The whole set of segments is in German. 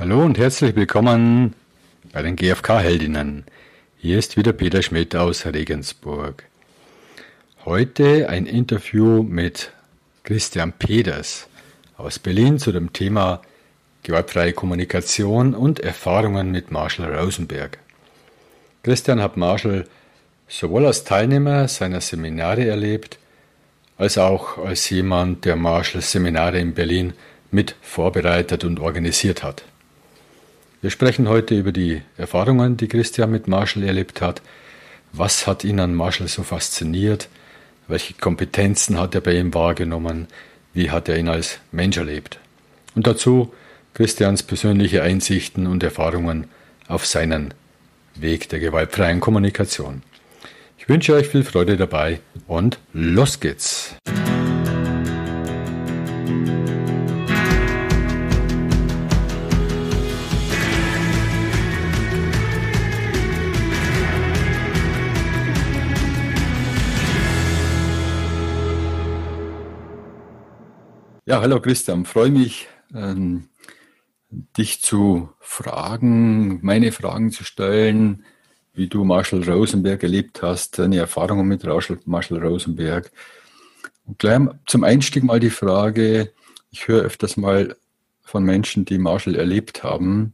Hallo und herzlich willkommen bei den GfK-Heldinnen. Hier ist wieder Peter Schmidt aus Regensburg. Heute ein Interview mit Christian Peters aus Berlin zu dem Thema gewaltfreie Kommunikation und Erfahrungen mit Marshall Rosenberg. Christian hat Marshall sowohl als Teilnehmer seiner Seminare erlebt, als auch als jemand, der Marshall Seminare in Berlin mit vorbereitet und organisiert hat. Wir sprechen heute über die Erfahrungen, die Christian mit Marshall erlebt hat. Was hat ihn an Marshall so fasziniert? Welche Kompetenzen hat er bei ihm wahrgenommen? Wie hat er ihn als Mensch erlebt? Und dazu Christians persönliche Einsichten und Erfahrungen auf seinen Weg der gewaltfreien Kommunikation. Ich wünsche euch viel Freude dabei und los geht's! Ja, hallo Christian, freue mich, ähm, dich zu fragen, meine Fragen zu stellen, wie du Marshall Rosenberg erlebt hast, deine Erfahrungen mit Marshall Rosenberg. Und gleich zum Einstieg mal die Frage, ich höre öfters mal von Menschen, die Marshall erlebt haben,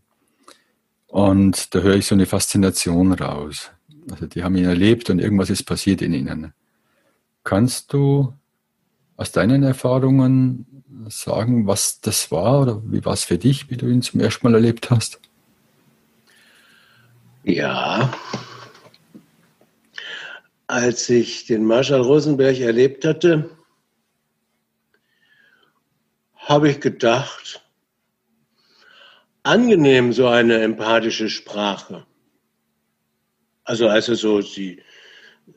und da höre ich so eine Faszination raus. Also die haben ihn erlebt und irgendwas ist passiert in ihnen. Kannst du aus deinen Erfahrungen sagen, was das war oder wie war es für dich, wie du ihn zum ersten Mal erlebt hast? Ja, als ich den Marshall Rosenberg erlebt hatte, habe ich gedacht, angenehm so eine empathische Sprache. Also als er so sie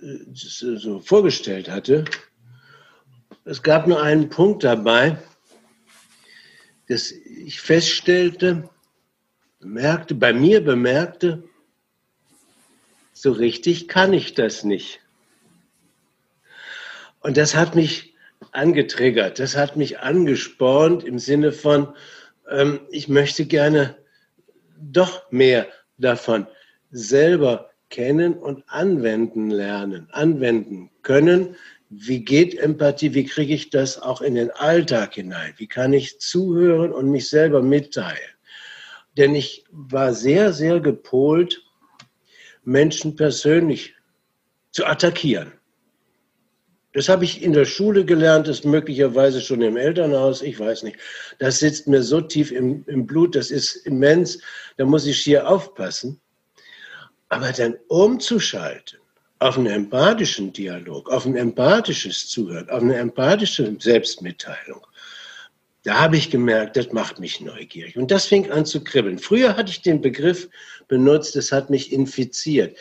äh, so vorgestellt hatte, es gab nur einen Punkt dabei, dass ich feststellte, bemerkte, bei mir bemerkte, so richtig kann ich das nicht. Und das hat mich angetriggert, das hat mich angespornt im Sinne von, ähm, ich möchte gerne doch mehr davon selber kennen und anwenden lernen, anwenden können, wie geht Empathie, wie kriege ich das auch in den Alltag hinein? Wie kann ich zuhören und mich selber mitteilen? Denn ich war sehr, sehr gepolt, Menschen persönlich zu attackieren. Das habe ich in der Schule gelernt, das möglicherweise schon im Elternhaus, ich weiß nicht. Das sitzt mir so tief im, im Blut, das ist immens, da muss ich hier aufpassen. Aber dann umzuschalten auf einen empathischen Dialog, auf ein empathisches Zuhören, auf eine empathische Selbstmitteilung, da habe ich gemerkt, das macht mich neugierig. Und das fing an zu kribbeln. Früher hatte ich den Begriff benutzt, das hat mich infiziert.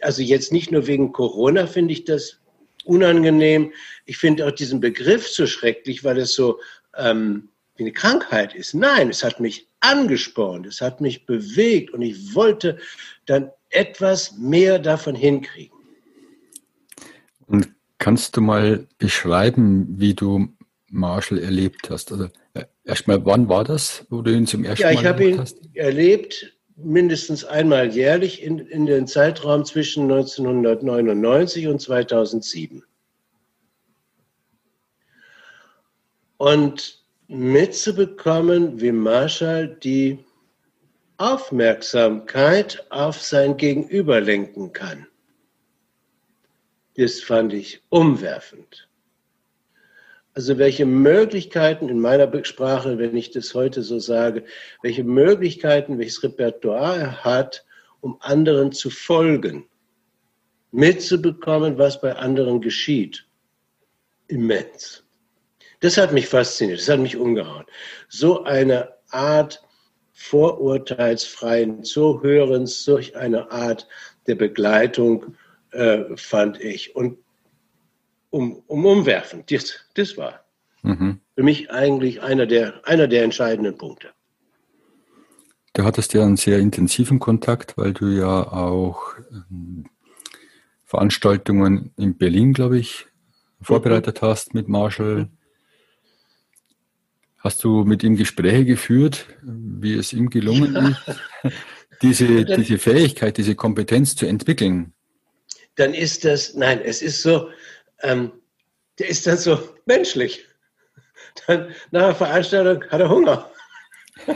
Also jetzt nicht nur wegen Corona finde ich das unangenehm. Ich finde auch diesen Begriff so schrecklich, weil es so ähm, wie eine Krankheit ist. Nein, es hat mich angespornt, es hat mich bewegt und ich wollte dann etwas mehr davon hinkriegen. Und kannst du mal beschreiben, wie du Marshall erlebt hast? Also äh, erstmal, wann war das, wo du ihn zum ersten ja, Mal erlebt hast? Ja, ich habe ihn erlebt mindestens einmal jährlich in, in den Zeitraum zwischen 1999 und 2007. Und mitzubekommen, wie Marshall die Aufmerksamkeit auf sein Gegenüber lenken kann das fand ich umwerfend. Also welche Möglichkeiten in meiner Sprache, wenn ich das heute so sage, welche Möglichkeiten, welches Repertoire er hat, um anderen zu folgen, mitzubekommen, was bei anderen geschieht. Immens. Das hat mich fasziniert, das hat mich umgehauen. So eine Art vorurteilsfreien Zuhörens, solch eine Art der Begleitung äh, fand ich. Und um, um umwerfen, das, das war mhm. für mich eigentlich einer der, einer der entscheidenden Punkte. Du hattest ja einen sehr intensiven Kontakt, weil du ja auch ähm, Veranstaltungen in Berlin, glaube ich, vorbereitet mhm. hast mit Marshall. Hast du mit ihm Gespräche geführt, wie es ihm gelungen ist, diese, diese Fähigkeit, diese Kompetenz zu entwickeln? Dann ist das, nein, es ist so, ähm, der ist dann so menschlich. Dann nach der Veranstaltung hat er Hunger.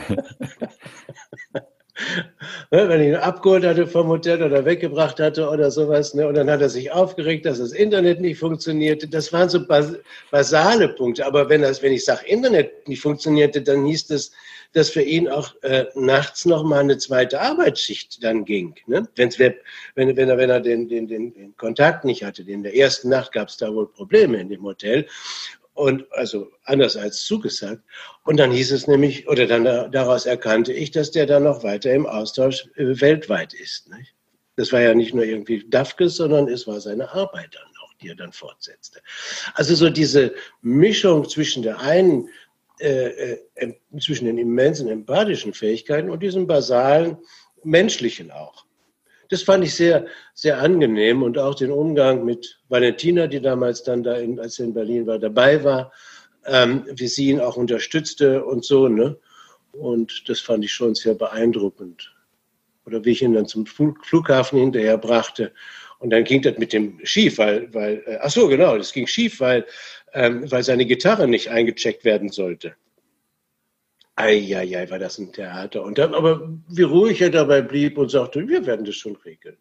Ne, wenn ich ihn abgeholt hatte vom Hotel oder weggebracht hatte oder sowas. Ne? Und dann hat er sich aufgeregt, dass das Internet nicht funktionierte. Das waren so bas basale Punkte. Aber wenn, das, wenn ich sage, Internet nicht funktionierte, dann hieß das, dass für ihn auch äh, nachts nochmal eine zweite Arbeitsschicht dann ging. Ne? Wenn's wenn, wenn er, wenn er den, den, den, den Kontakt nicht hatte. In der ersten Nacht gab es da wohl Probleme in dem Hotel und also anders als zugesagt. Und dann hieß es nämlich, oder dann daraus erkannte ich, dass der dann noch weiter im Austausch äh, weltweit ist. Nicht? Das war ja nicht nur irgendwie Dafkes, sondern es war seine Arbeit dann noch, die er dann fortsetzte. Also so diese Mischung zwischen der einen, äh, äh, zwischen den immensen empathischen Fähigkeiten und diesem basalen menschlichen auch das fand ich sehr, sehr angenehm und auch den Umgang mit Valentina, die damals dann da, in, als er in Berlin war, dabei war, ähm, wie sie ihn auch unterstützte und so, ne? Und das fand ich schon sehr beeindruckend. Oder wie ich ihn dann zum Flughafen hinterher brachte. Und dann ging das mit dem schief, weil, weil äh, ach so, genau, das ging schief, weil, ähm, weil seine Gitarre nicht eingecheckt werden sollte. Eieiei, war das ein Theater. Und dann aber, wie ruhig er dabei blieb und sagte, wir werden das schon regeln.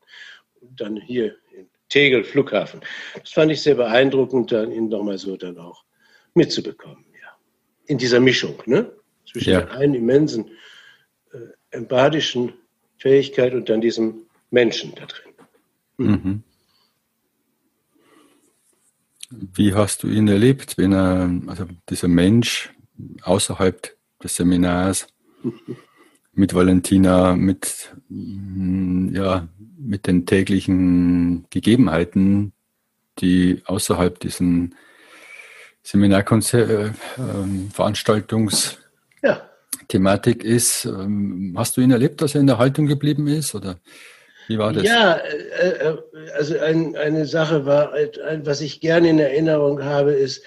Und dann hier in Tegel, Flughafen. Das fand ich sehr beeindruckend, dann ihn nochmal so dann auch mitzubekommen. Ja. In dieser Mischung, ne? Zwischen ja. der einen immensen äh, empathischen Fähigkeit und dann diesem Menschen da drin. Mhm. Wie hast du ihn erlebt, wenn er, also dieser Mensch außerhalb des Seminars mit Valentina, mit, mm, ja, mit den täglichen Gegebenheiten, die außerhalb diesen Seminarveranstaltungsthematik äh, ja. ist. Ähm, hast du ihn erlebt, dass er in der Haltung geblieben ist? Oder wie war das? Ja, äh, äh, also ein, eine Sache war, was ich gerne in Erinnerung habe, ist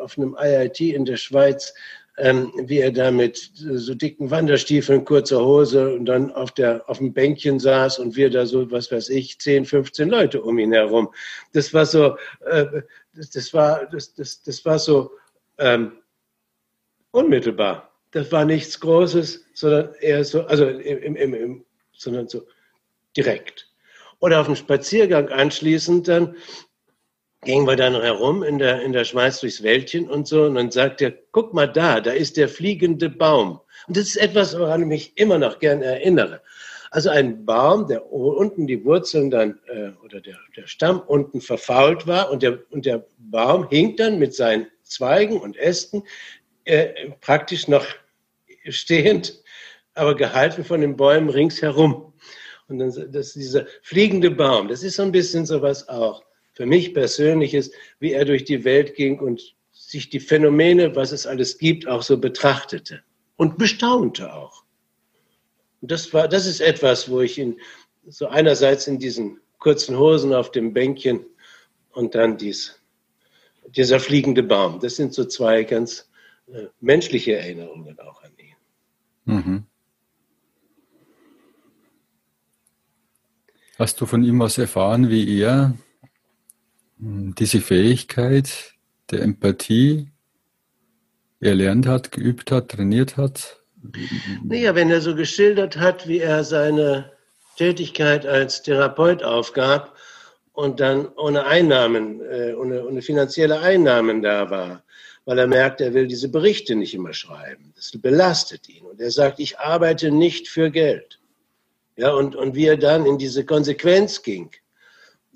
auf einem IIT in der Schweiz ähm, wie er da mit so dicken Wanderstiefeln, kurzer Hose und dann auf, der, auf dem Bänkchen saß und wir da so, was weiß ich, 10, 15 Leute um ihn herum. Das war so, äh, das, das, war, das, das, das war so ähm, unmittelbar. Das war nichts Großes, sondern eher so, also im, im, im, sondern so direkt. Oder auf dem Spaziergang anschließend dann gingen wir dann herum in der, in der Schweiz durchs Wäldchen und so. Und dann sagt er, guck mal da, da ist der fliegende Baum. Und das ist etwas, woran ich mich immer noch gern erinnere. Also ein Baum, der unten die Wurzeln dann, äh, oder der, der Stamm unten verfault war und der, und der Baum hing dann mit seinen Zweigen und Ästen äh, praktisch noch stehend, aber gehalten von den Bäumen ringsherum. Und dann das dieser fliegende Baum, das ist so ein bisschen sowas auch für mich persönlich ist, wie er durch die Welt ging und sich die Phänomene, was es alles gibt, auch so betrachtete und bestaunte auch. Und das war, das ist etwas, wo ich ihn so einerseits in diesen kurzen Hosen auf dem Bänkchen und dann dies, dieser fliegende Baum. Das sind so zwei ganz äh, menschliche Erinnerungen auch an ihn. Mhm. Hast du von ihm was erfahren, wie er diese Fähigkeit der Empathie erlernt hat, geübt hat, trainiert hat? Naja, wenn er so geschildert hat, wie er seine Tätigkeit als Therapeut aufgab und dann ohne Einnahmen, äh, ohne, ohne finanzielle Einnahmen da war, weil er merkt, er will diese Berichte nicht immer schreiben. Das belastet ihn. Und er sagt, ich arbeite nicht für Geld. Ja, und, und wie er dann in diese Konsequenz ging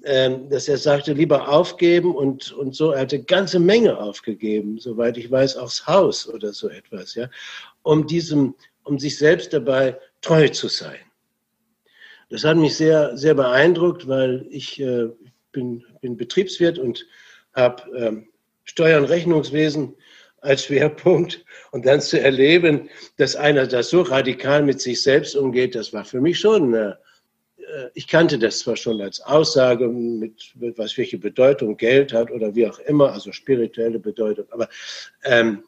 ähm, dass er sagte, lieber aufgeben und, und so. Er hatte ganze Menge aufgegeben, soweit ich weiß, aufs Haus oder so etwas, ja, um diesem, um sich selbst dabei treu zu sein. Das hat mich sehr, sehr beeindruckt, weil ich äh, bin, bin Betriebswirt und habe ähm, Steuern, Rechnungswesen als Schwerpunkt und dann zu erleben, dass einer das so radikal mit sich selbst umgeht, das war für mich schon eine, äh, ich kannte das zwar schon als Aussage, mit, mit, was welche Bedeutung Geld hat oder wie auch immer, also spirituelle Bedeutung, aber ähm,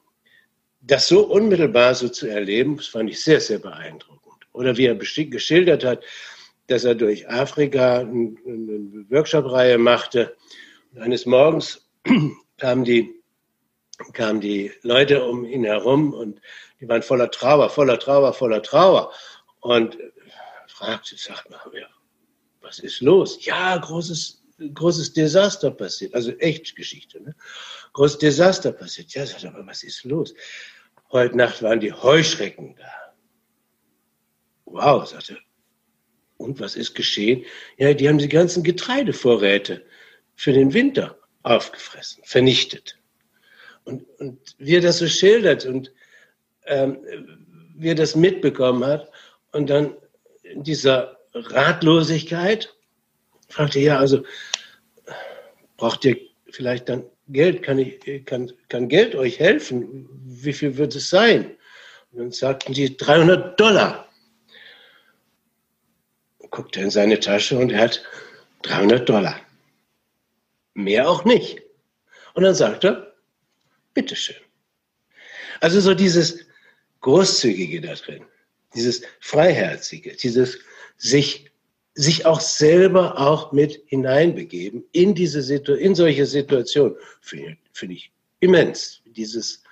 das so unmittelbar so zu erleben, das fand ich sehr, sehr beeindruckend. Oder wie er geschildert hat, dass er durch Afrika eine Workshop-Reihe machte. Und eines Morgens kamen die, kamen die Leute um ihn herum und die waren voller Trauer, voller Trauer, voller Trauer. Und fragte, sagt mal, was ist los? Ja, großes, großes Desaster passiert. Also echt Geschichte. Ne? Großes Desaster passiert. Ja, sagt aber, was ist los? Heute Nacht waren die Heuschrecken da. Wow, sagte und was ist geschehen? Ja, die haben die ganzen Getreidevorräte für den Winter aufgefressen, vernichtet. Und, und wie er das so schildert und ähm, wie er das mitbekommen hat und dann in dieser Ratlosigkeit fragte, ja, also braucht ihr vielleicht dann Geld? Kann, ich, kann, kann Geld euch helfen? Wie viel wird es sein? Und dann sagten die 300 Dollar guckt er in seine Tasche und er hat 300 Dollar. Mehr auch nicht. Und dann sagt er, bitteschön. Also so dieses Großzügige da drin, dieses Freiherzige, dieses sich, sich auch selber auch mit hineinbegeben in diese Situ in solche Situationen, finde find ich immens. Dieses,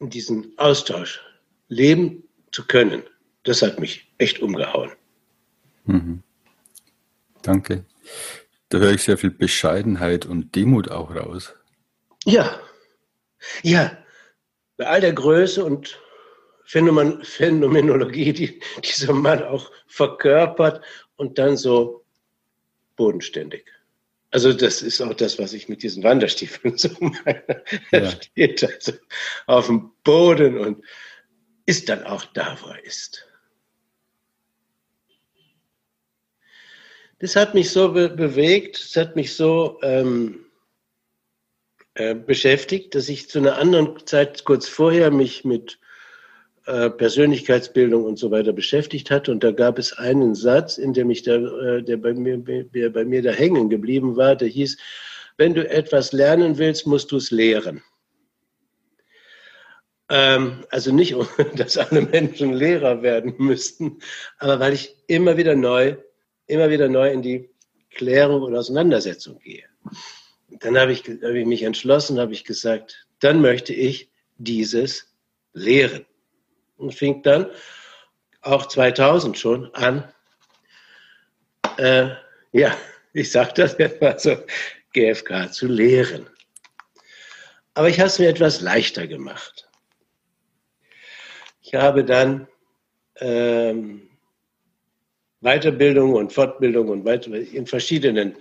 diesen Austausch leben zu können, das hat mich echt umgehauen. Mhm. Danke. Da höre ich sehr viel Bescheidenheit und Demut auch raus. Ja, ja. Bei all der Größe und Phänomen Phänomenologie, die dieser Mann auch verkörpert und dann so bodenständig. Also das ist auch das, was ich mit diesen Wanderstiefeln so meine. Ja. steht also auf dem Boden und ist dann auch da, wo er ist. das hat mich so be bewegt, das hat mich so ähm, äh, beschäftigt, dass ich zu einer anderen Zeit kurz vorher mich mit äh, Persönlichkeitsbildung und so weiter beschäftigt hatte. Und da gab es einen Satz, in dem ich da, äh, der bei mir, der bei mir da hängen geblieben war, der hieß, wenn du etwas lernen willst, musst du es lehren. Ähm, also nicht, dass alle Menschen Lehrer werden müssten, aber weil ich immer wieder neu immer wieder neu in die Klärung und Auseinandersetzung gehe. Dann habe ich, habe ich mich entschlossen, habe ich gesagt, dann möchte ich dieses lehren. Und fing dann auch 2000 schon an, äh, ja, ich sage das jetzt mal so, GFK zu lehren. Aber ich habe es mir etwas leichter gemacht. Ich habe dann ähm, Weiterbildung und Fortbildung und weiter in verschiedenen,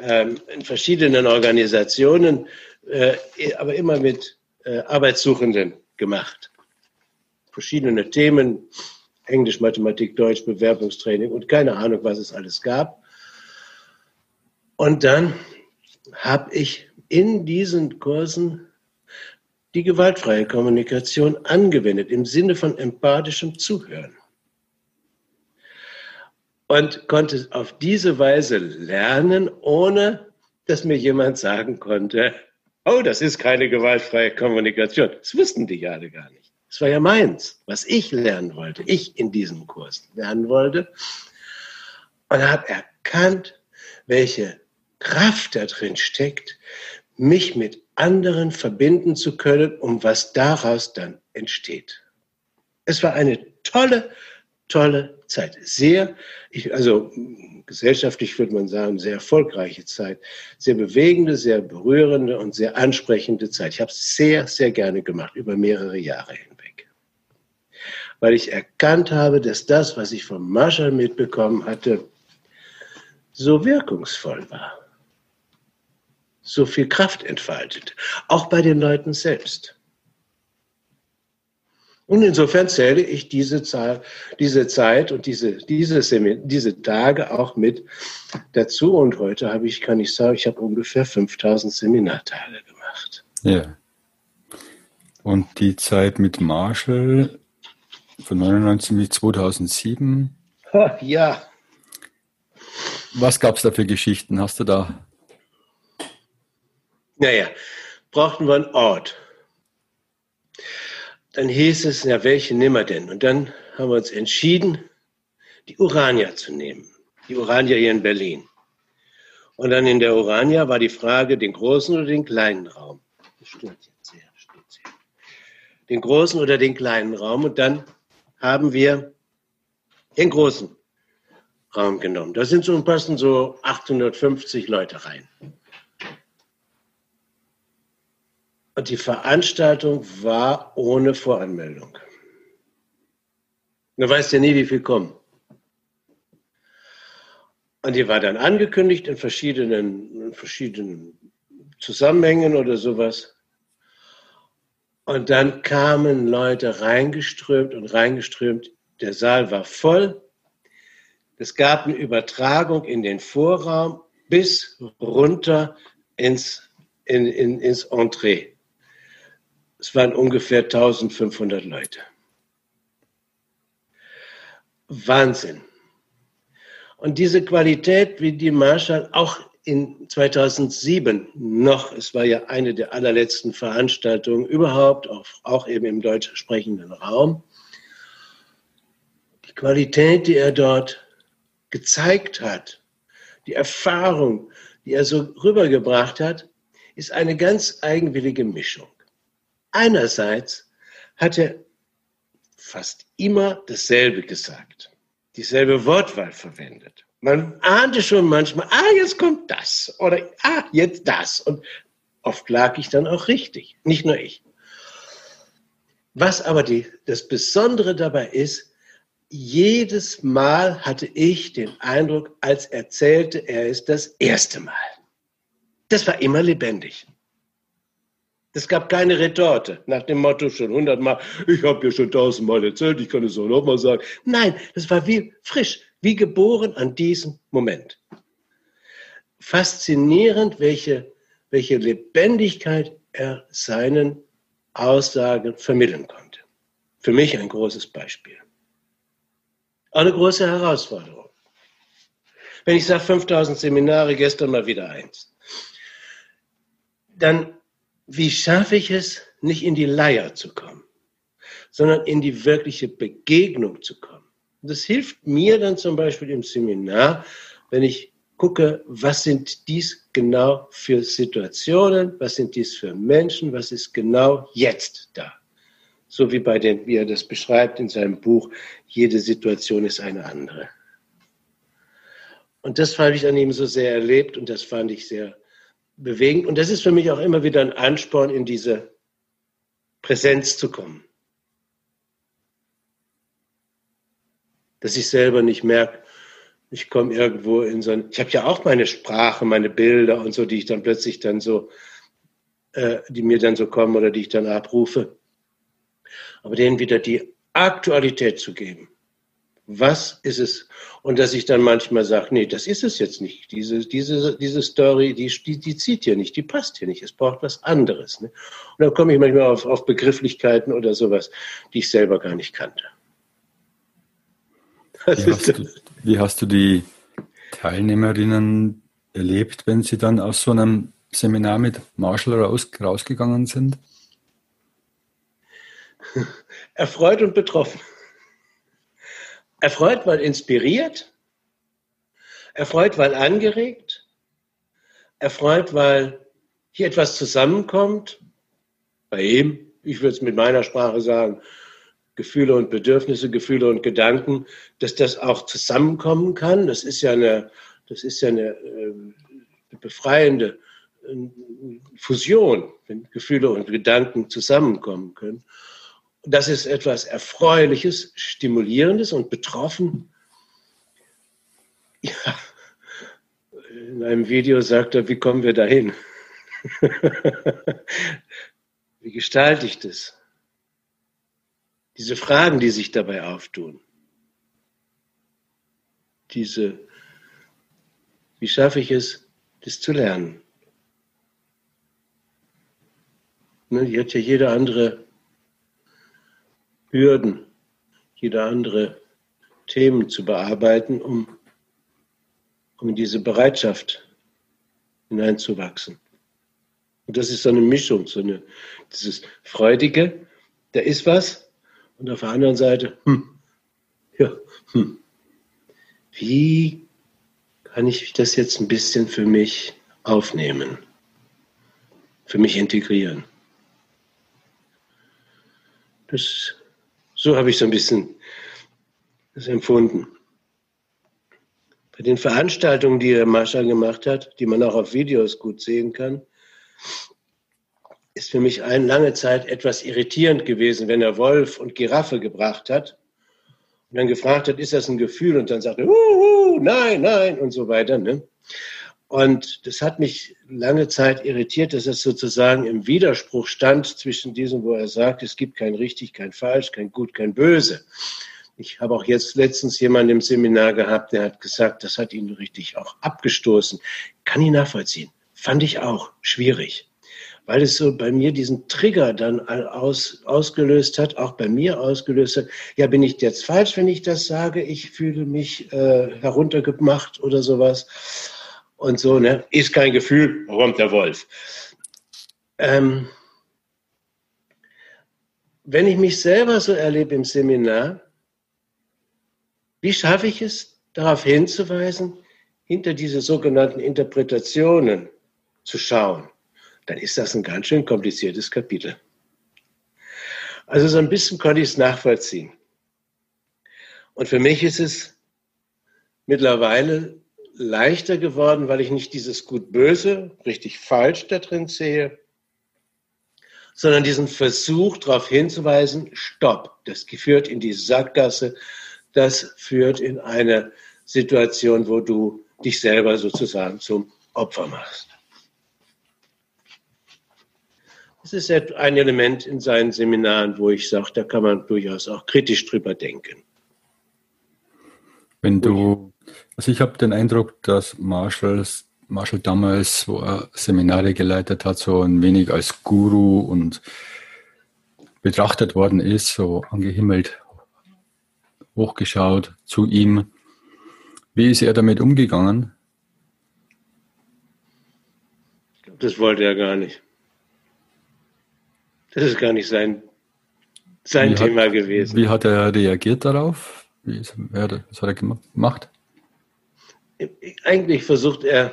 ähm, in verschiedenen Organisationen, äh, aber immer mit äh, Arbeitssuchenden gemacht. Verschiedene Themen, Englisch, Mathematik, Deutsch, Bewerbungstraining und keine Ahnung, was es alles gab. Und dann habe ich in diesen Kursen die gewaltfreie Kommunikation angewendet im Sinne von empathischem Zuhören und konnte auf diese Weise lernen, ohne dass mir jemand sagen konnte, oh, das ist keine gewaltfreie Kommunikation. Das wussten die alle gar nicht. Das war ja meins, was ich lernen wollte, ich in diesem Kurs lernen wollte. Und habe erkannt, welche Kraft da drin steckt, mich mit anderen verbinden zu können, um was daraus dann entsteht. Es war eine tolle, tolle Zeit. Sehr, ich, also gesellschaftlich würde man sagen, sehr erfolgreiche Zeit. Sehr bewegende, sehr berührende und sehr ansprechende Zeit. Ich habe es sehr, sehr gerne gemacht, über mehrere Jahre hinweg. Weil ich erkannt habe, dass das, was ich von Marshall mitbekommen hatte, so wirkungsvoll war. So viel Kraft entfaltet. Auch bei den Leuten selbst. Und insofern zähle ich diese, Zahl, diese Zeit und diese, diese, diese Tage auch mit dazu. Und heute habe ich, kann ich sagen, ich habe ungefähr 5000 Seminartage gemacht. Ja. Und die Zeit mit Marshall von 99 bis 2007? Ja. Was gab es da für Geschichten? Hast du da? Naja, brauchten wir einen Ort dann hieß es, ja, welche nehmen wir denn? Und dann haben wir uns entschieden, die Urania zu nehmen. Die Urania hier in Berlin. Und dann in der Urania war die Frage, den großen oder den kleinen Raum. Das stört jetzt sehr, stört sehr. Den großen oder den kleinen Raum. Und dann haben wir den großen Raum genommen. Da sind so, passen so 850 Leute rein. Und die Veranstaltung war ohne Voranmeldung. Du weißt ja nie, wie viel kommen. Und die war dann angekündigt in verschiedenen, in verschiedenen Zusammenhängen oder sowas. Und dann kamen Leute reingeströmt und reingeströmt. Der Saal war voll. Es gab eine Übertragung in den Vorraum bis runter ins, in, in, ins Entree. Es waren ungefähr 1500 Leute. Wahnsinn. Und diese Qualität, wie die Marshall auch in 2007 noch, es war ja eine der allerletzten Veranstaltungen überhaupt, auch, auch eben im deutsch sprechenden Raum, die Qualität, die er dort gezeigt hat, die Erfahrung, die er so rübergebracht hat, ist eine ganz eigenwillige Mischung. Einerseits hat er fast immer dasselbe gesagt dieselbe Wortwahl verwendet. Man ahnte schon manchmal, ah, jetzt kommt das oder ah, jetzt das. Und oft lag ich dann auch richtig, nicht nur ich. Was aber die, das Besondere dabei ist, jedes Mal hatte ich den Eindruck, als erzählte er es das erste Mal. Das war immer lebendig. Es gab keine Retorte nach dem Motto schon hundertmal, ich habe ja schon tausendmal erzählt, ich kann es auch nochmal sagen. Nein, das war wie frisch, wie geboren an diesem Moment. Faszinierend, welche, welche Lebendigkeit er seinen Aussagen vermitteln konnte. Für mich ein großes Beispiel. Eine große Herausforderung. Wenn ich sage 5000 Seminare, gestern mal wieder eins, dann wie schaffe ich es, nicht in die Leier zu kommen, sondern in die wirkliche Begegnung zu kommen. Und das hilft mir dann zum Beispiel im Seminar, wenn ich gucke, was sind dies genau für Situationen, was sind dies für Menschen, was ist genau jetzt da. So wie bei den, wie er das beschreibt in seinem Buch, jede Situation ist eine andere. Und das habe ich an ihm so sehr erlebt und das fand ich sehr bewegend. Und das ist für mich auch immer wieder ein Ansporn, in diese Präsenz zu kommen. Dass ich selber nicht merke, ich komme irgendwo in so ein, ich habe ja auch meine Sprache, meine Bilder und so, die ich dann plötzlich dann so, äh, die mir dann so kommen oder die ich dann abrufe. Aber denen wieder die Aktualität zu geben was ist es? Und dass ich dann manchmal sage, nee, das ist es jetzt nicht. Diese, diese, diese Story, die, die, die zieht hier nicht, die passt hier nicht. Es braucht was anderes. Ne? Und dann komme ich manchmal auf, auf Begrifflichkeiten oder sowas, die ich selber gar nicht kannte. Wie hast, du, wie hast du die Teilnehmerinnen erlebt, wenn sie dann aus so einem Seminar mit Marshall raus, rausgegangen sind? Erfreut und betroffen. Erfreut, weil inspiriert, erfreut, weil angeregt, erfreut, weil hier etwas zusammenkommt, bei ihm, ich würde es mit meiner Sprache sagen, Gefühle und Bedürfnisse, Gefühle und Gedanken, dass das auch zusammenkommen kann. Das ist ja eine, das ist ja eine, äh, befreiende äh, Fusion, wenn Gefühle und Gedanken zusammenkommen können das ist etwas Erfreuliches, Stimulierendes und betroffen. Ja, in einem Video sagt er, wie kommen wir dahin? wie gestalte ich das? Diese Fragen, die sich dabei auftun. Diese, wie schaffe ich es, das zu lernen? Ne, hier hat ja jeder andere Hürden, jede andere Themen zu bearbeiten, um, um in diese Bereitschaft hineinzuwachsen. Und das ist so eine Mischung, so eine, dieses Freudige da ist was. Und auf der anderen Seite, hm, ja, hm, wie kann ich das jetzt ein bisschen für mich aufnehmen, für mich integrieren? Das, so habe ich so ein bisschen das empfunden. Bei den Veranstaltungen, die Mascha gemacht hat, die man auch auf Videos gut sehen kann, ist für mich eine lange Zeit etwas irritierend gewesen, wenn er Wolf und Giraffe gebracht hat und dann gefragt hat, ist das ein Gefühl? Und dann sagte, uh, nein, nein und so weiter. Ne? Und das hat mich lange Zeit irritiert, dass es sozusagen im Widerspruch stand zwischen diesem, wo er sagt, es gibt kein richtig, kein falsch, kein gut, kein böse. Ich habe auch jetzt letztens jemanden im Seminar gehabt, der hat gesagt, das hat ihn richtig auch abgestoßen. Kann ich nachvollziehen. Fand ich auch schwierig weil es so bei mir diesen Trigger dann aus, ausgelöst hat, auch bei mir ausgelöst hat. Ja, bin ich jetzt falsch, wenn ich das sage? Ich fühle mich äh, heruntergemacht oder sowas. Und so, ne? Ist kein Gefühl, kommt der Wolf. Ähm, wenn ich mich selber so erlebe im Seminar, wie schaffe ich es, darauf hinzuweisen, hinter diese sogenannten Interpretationen zu schauen? dann ist das ein ganz schön kompliziertes Kapitel. Also so ein bisschen konnte ich es nachvollziehen. Und für mich ist es mittlerweile leichter geworden, weil ich nicht dieses Gut-Böse, richtig falsch da drin sehe, sondern diesen Versuch darauf hinzuweisen, stopp, das führt in die Sackgasse, das führt in eine Situation, wo du dich selber sozusagen zum Opfer machst. Das ist ein Element in seinen Seminaren, wo ich sage, da kann man durchaus auch kritisch drüber denken. Wenn du, also ich habe den Eindruck, dass Marshalls, Marshall damals, wo er Seminare geleitet hat, so ein wenig als Guru und betrachtet worden ist, so angehimmelt, hochgeschaut zu ihm. Wie ist er damit umgegangen? Das wollte er gar nicht. Das ist gar nicht sein, sein Thema hat, gewesen. Wie hat er reagiert darauf? Wie ist, was hat er gemacht? Eigentlich versucht er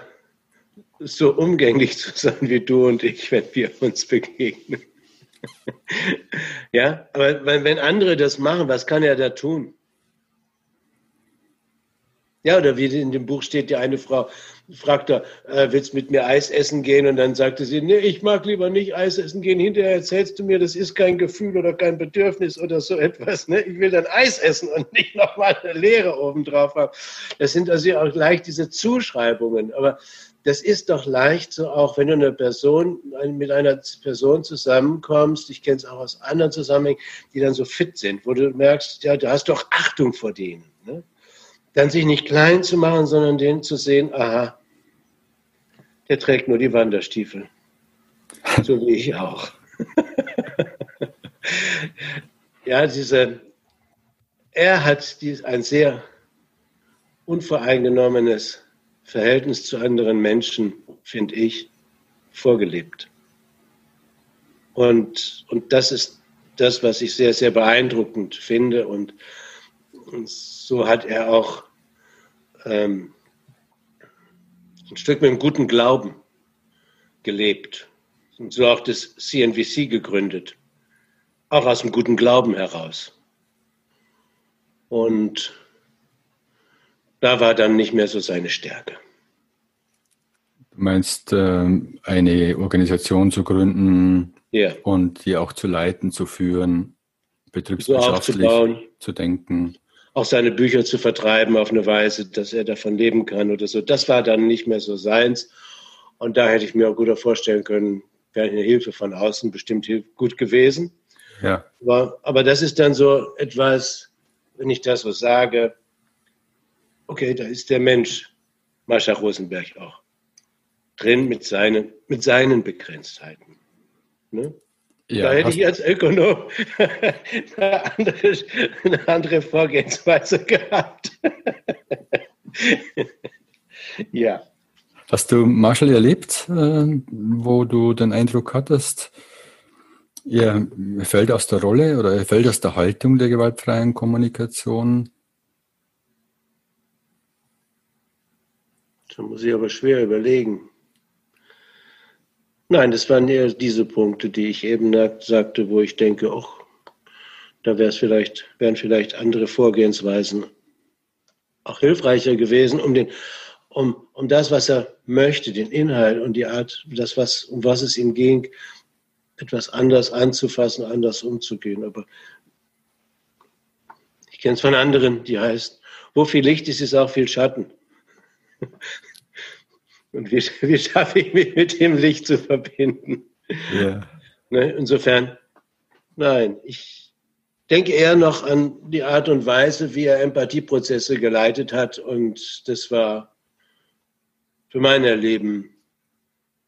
so umgänglich zu sein wie du und ich, wenn wir uns begegnen. ja, aber wenn andere das machen, was kann er da tun? Ja, oder wie in dem Buch steht, die eine Frau fragt er, äh, willst mit mir Eis essen gehen? Und dann sagte sie, nee, ich mag lieber nicht Eis essen gehen. Hinterher erzählst du mir, das ist kein Gefühl oder kein Bedürfnis oder so etwas. Ne? Ich will dann Eis essen und nicht nochmal eine Leere obendrauf haben. Das sind also auch leicht diese Zuschreibungen. Aber das ist doch leicht so auch, wenn du eine Person, mit einer Person zusammenkommst, ich kenne es auch aus anderen Zusammenhängen, die dann so fit sind, wo du merkst, ja, du hast doch Achtung vor denen. Ne? Dann sich nicht klein zu machen, sondern den zu sehen, aha, der trägt nur die Wanderstiefel. So wie ich auch. ja, diese, er hat dies, ein sehr unvoreingenommenes Verhältnis zu anderen Menschen, finde ich, vorgelebt. Und, und das ist das, was ich sehr, sehr beeindruckend finde. Und, und so hat er auch ähm, ein Stück mit einem guten Glauben gelebt und so auch das CNVC gegründet, auch aus einem guten Glauben heraus. Und da war dann nicht mehr so seine Stärke. Du meinst, äh, eine Organisation zu gründen ja. und die auch zu leiten, zu führen, betriebswirtschaftlich so zu denken auch seine Bücher zu vertreiben auf eine Weise, dass er davon leben kann oder so. Das war dann nicht mehr so seins. Und da hätte ich mir auch gut vorstellen können, wäre eine Hilfe von außen bestimmt gut gewesen. Ja. Aber, aber das ist dann so etwas, wenn ich das so sage, okay, da ist der Mensch, Mascha Rosenberg auch, drin mit seinen, mit seinen Begrenztheiten. Ne? Ja, da hätte ich als Ökonom eine andere, eine andere Vorgehensweise gehabt. ja. Hast du Marshall erlebt, äh, wo du den Eindruck hattest, Er fällt aus der Rolle oder er fällt aus der Haltung der gewaltfreien Kommunikation. Da muss ich aber schwer überlegen. Nein, das waren eher diese Punkte, die ich eben sagte, wo ich denke, ach, da wäre vielleicht, wären vielleicht andere Vorgehensweisen auch hilfreicher gewesen, um den, um, um das, was er möchte, den Inhalt und die Art, das, was, um was es ihm ging, etwas anders anzufassen, anders umzugehen. Aber ich kenne es von anderen, die heißt, wo viel Licht ist, ist auch viel Schatten. Und wie, wie schaffe ich mich mit dem Licht zu verbinden? Ja. Ne, insofern, nein, ich denke eher noch an die Art und Weise, wie er Empathieprozesse geleitet hat. Und das war für mein Erleben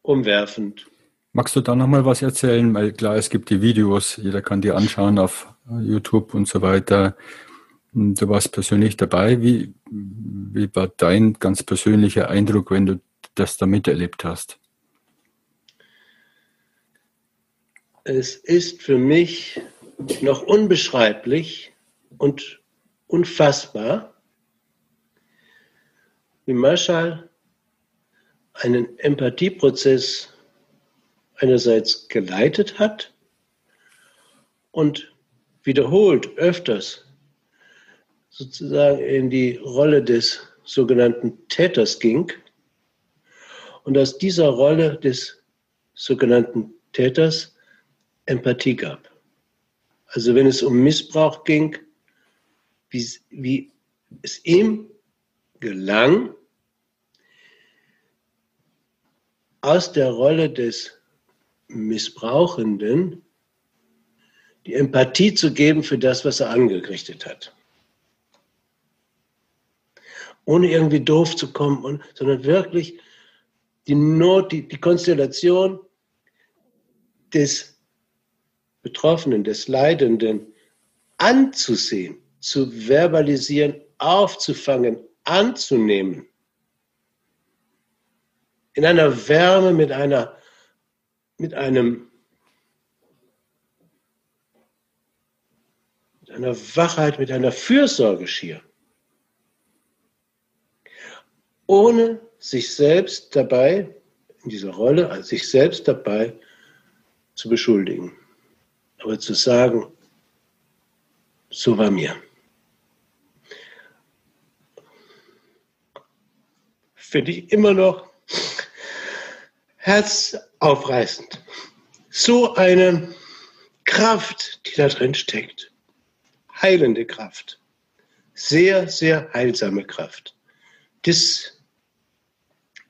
umwerfend. Magst du da nochmal was erzählen? Weil klar, es gibt die Videos, jeder kann die anschauen auf YouTube und so weiter. Du warst persönlich dabei. Wie, wie war dein ganz persönlicher Eindruck, wenn du das da miterlebt hast? Es ist für mich noch unbeschreiblich und unfassbar, wie Marshall einen Empathieprozess einerseits geleitet hat und wiederholt öfters sozusagen in die Rolle des sogenannten Täters ging und aus dieser Rolle des sogenannten Täters Empathie gab. Also wenn es um Missbrauch ging, wie, wie es ihm gelang, aus der Rolle des Missbrauchenden die Empathie zu geben für das, was er angerichtet hat. Ohne irgendwie doof zu kommen, sondern wirklich die Not, die, die Konstellation des Betroffenen, des Leidenden anzusehen, zu verbalisieren, aufzufangen, anzunehmen. In einer Wärme, mit einer, mit einem, mit einer Wachheit, mit einer Fürsorge schier. Ohne sich selbst dabei, in dieser Rolle, sich selbst dabei zu beschuldigen. Aber zu sagen, so war mir. Finde ich immer noch herzaufreißend. So eine Kraft, die da drin steckt. Heilende Kraft. Sehr, sehr heilsame Kraft. Das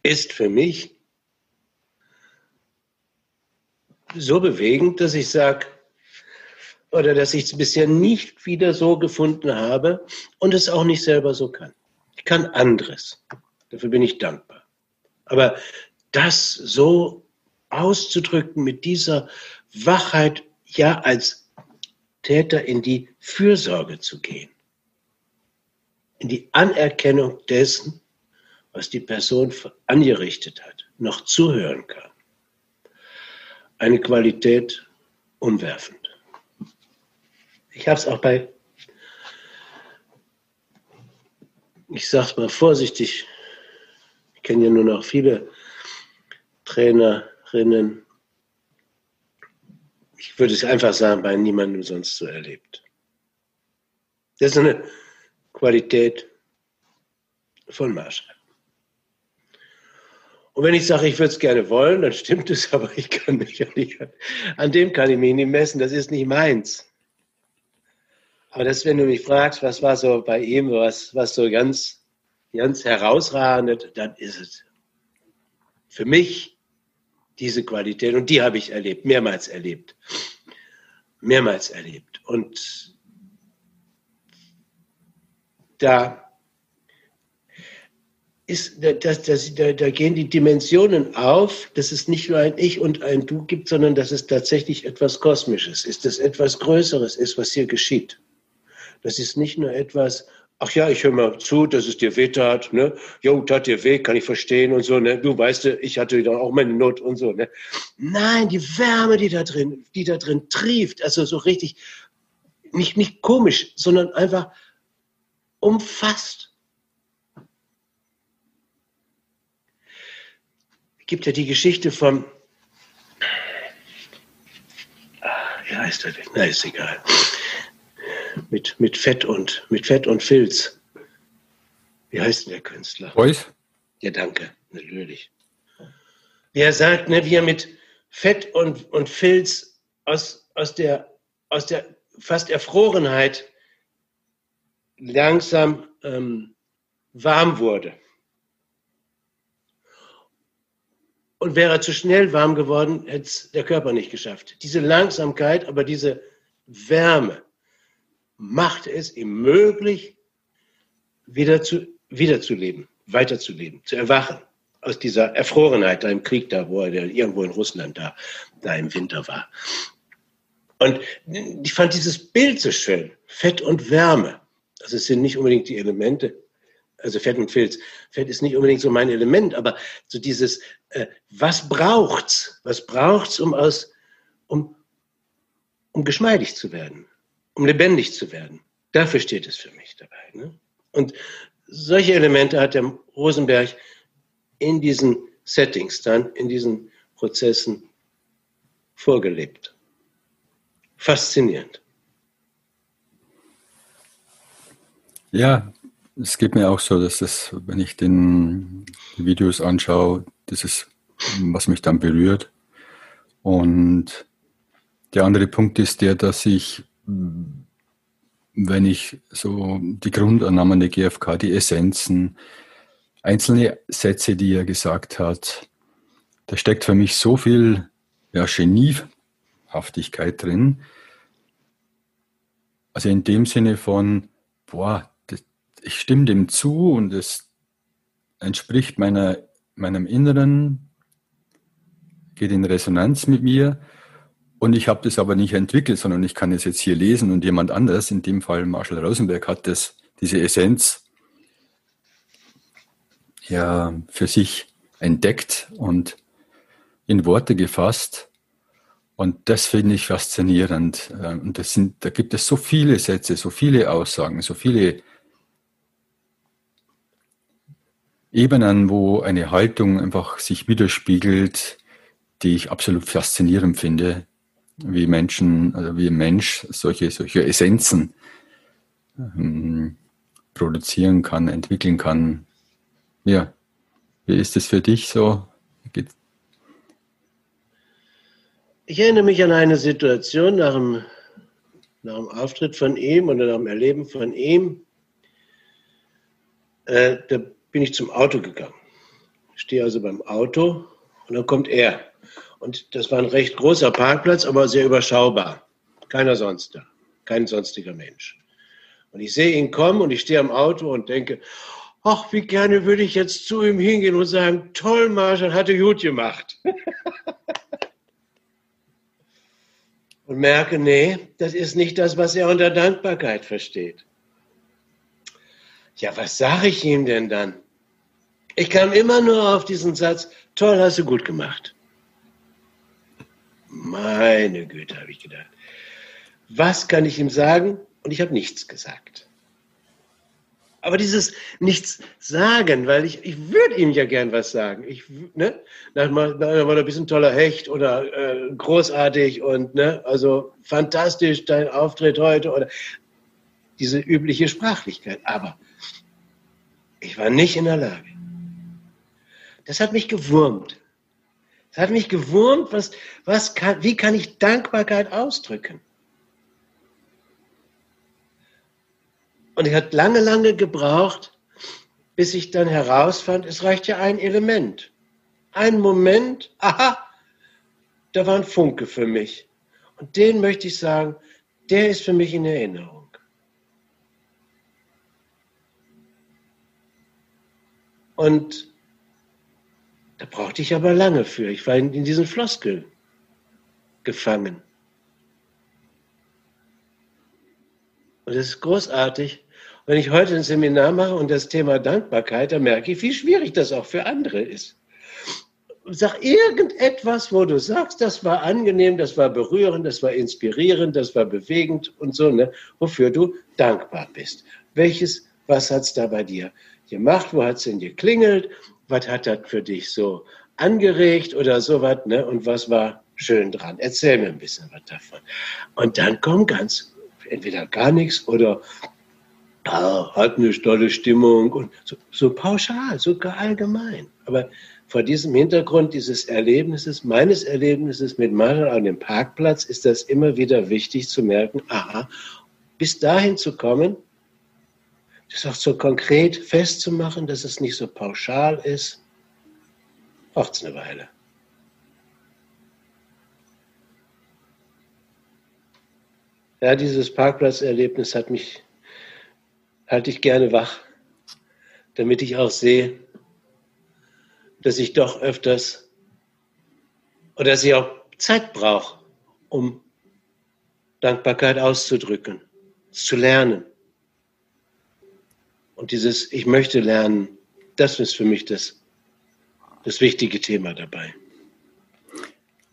ist für mich so bewegend, dass ich sage, oder dass ich es bisher nicht wieder so gefunden habe und es auch nicht selber so kann. Ich kann anderes. Dafür bin ich dankbar. Aber das so auszudrücken mit dieser Wachheit, ja als Täter in die Fürsorge zu gehen, in die Anerkennung dessen, was die Person angerichtet hat, noch zuhören kann. Eine Qualität umwerfend. Ich habe es auch bei, ich sage es mal vorsichtig, ich kenne ja nur noch viele Trainerinnen, ich würde es einfach sagen, bei niemandem sonst so erlebt. Das ist eine Qualität von Marshall. Und wenn ich sage, ich würde es gerne wollen, dann stimmt es, aber ich kann mich ja nicht, an dem kann ich mich nicht messen, das ist nicht meins. Aber das, wenn du mich fragst, was war so bei ihm, was, was so ganz, ganz herausragend, dann ist es für mich diese Qualität und die habe ich erlebt, mehrmals erlebt. Mehrmals erlebt. Und da ist, das, das, da, da gehen die Dimensionen auf, dass es nicht nur ein Ich und ein Du gibt, sondern dass es tatsächlich etwas Kosmisches ist, dass etwas Größeres ist, was hier geschieht. Das ist nicht nur etwas ach ja, ich höre mal zu, dass es dir weh tat, ne? Jo, tat dir weh, kann ich verstehen und so, ne? Du weißt, ich hatte dann auch meine Not und so, ne? Nein, die Wärme, die da drin, die da drin trieft, also so richtig, nicht, nicht komisch, sondern einfach umfasst. Es gibt ja die Geschichte vom, wie heißt er denn? Na, ist egal mit, mit Fett und mit Fett und Filz. Wie heißt denn der Künstler? Beuys? Ja, danke, natürlich. Wie er sagt, ne, wie er mit Fett und, und Filz aus, aus, der, aus der fast Erfrorenheit langsam ähm, warm wurde. Und wäre er zu schnell warm geworden, hätte es der Körper nicht geschafft. Diese Langsamkeit, aber diese Wärme, macht es ihm möglich, wieder zu, wiederzuleben, weiterzuleben, zu erwachen aus dieser Erfrorenheit da im Krieg da, wo er irgendwo in Russland da, da im Winter war. Und ich fand dieses Bild so schön, Fett und Wärme. Also es sind nicht unbedingt die Elemente, also Fett und Filz. Fett ist nicht unbedingt so mein Element, aber so dieses, äh, was braucht's? Was braucht's, um aus, um, um geschmeidig zu werden? um lebendig zu werden. Dafür steht es für mich dabei. Ne? Und solche Elemente hat der Rosenberg in diesen Settings dann, in diesen Prozessen vorgelebt. Faszinierend. Ja, es geht mir auch so, dass das, wenn ich den Videos anschaue, das ist, was mich dann berührt. Und der andere Punkt ist der, dass ich wenn ich so die Grundannahmen der GfK, die Essenzen, einzelne Sätze, die er gesagt hat, da steckt für mich so viel ja, Geniehaftigkeit drin. Also in dem Sinne von, boah, ich stimme dem zu und es entspricht meiner, meinem Inneren, geht in Resonanz mit mir und ich habe das aber nicht entwickelt, sondern ich kann es jetzt hier lesen und jemand anders, in dem Fall Marshall Rosenberg, hat das, diese Essenz ja für sich entdeckt und in Worte gefasst. Und das finde ich faszinierend. Äh, und das sind, da gibt es so viele Sätze, so viele Aussagen, so viele Ebenen, wo eine Haltung einfach sich widerspiegelt, die ich absolut faszinierend finde, wie Menschen, also wie ein Mensch solche, solche Essenzen ähm, produzieren kann, entwickeln kann. Ja, wie ist es für dich so? Geht's? Ich erinnere mich an eine Situation nach dem, nach dem Auftritt von ihm oder nach dem Erleben von ihm. Äh, da bin ich zum Auto gegangen. Ich stehe also beim Auto und dann kommt er. Und das war ein recht großer Parkplatz, aber sehr überschaubar. Keiner sonst da, kein sonstiger Mensch. Und ich sehe ihn kommen und ich stehe am Auto und denke, ach, wie gerne würde ich jetzt zu ihm hingehen und sagen, toll, Marshall, hatte gut gemacht. und merke, nee, das ist nicht das, was er unter Dankbarkeit versteht. Ja, was sage ich ihm denn dann? Ich kam immer nur auf diesen Satz, toll, hast du gut gemacht. Meine Güte, habe ich gedacht. Was kann ich ihm sagen? Und ich habe nichts gesagt. Aber dieses Nichts sagen, weil ich, ich würde ihm ja gern was sagen. Ich, ne? Da war ein bisschen toller Hecht oder äh, großartig und, ne, also fantastisch dein Auftritt heute oder diese übliche Sprachlichkeit. Aber ich war nicht in der Lage. Das hat mich gewurmt. Es hat mich gewurmt, was, was kann, wie kann ich Dankbarkeit ausdrücken? Und es hat lange, lange gebraucht, bis ich dann herausfand, es reicht ja ein Element. Ein Moment, aha, da war ein Funke für mich. Und den möchte ich sagen, der ist für mich in Erinnerung. Und da brauchte ich aber lange für. Ich war in, in diesen Floskeln gefangen. Und das ist großartig. Wenn ich heute ein Seminar mache und das Thema Dankbarkeit, dann merke ich, wie schwierig das auch für andere ist. Sag irgendetwas, wo du sagst, das war angenehm, das war berührend, das war inspirierend, das war bewegend und so, ne, wofür du dankbar bist. Welches, was hat es da bei dir gemacht? Wo hat es denn geklingelt? Was hat das für dich so angeregt oder sowas, ne? Und was war schön dran? Erzähl mir ein bisschen was davon. Und dann kommt ganz entweder gar nichts oder ah, hat eine tolle Stimmung und so, so pauschal, sogar allgemein. Aber vor diesem Hintergrund dieses Erlebnisses, meines Erlebnisses mit Marshall an dem Parkplatz, ist das immer wieder wichtig zu merken, aha, bis dahin zu kommen, das auch so konkret festzumachen, dass es nicht so pauschal ist, braucht es eine Weile. Ja, dieses Parkplatzerlebnis hat mich, halte ich gerne wach, damit ich auch sehe, dass ich doch öfters oder dass ich auch Zeit brauche, um Dankbarkeit auszudrücken, zu lernen. Und dieses Ich möchte lernen, das ist für mich das, das wichtige Thema dabei.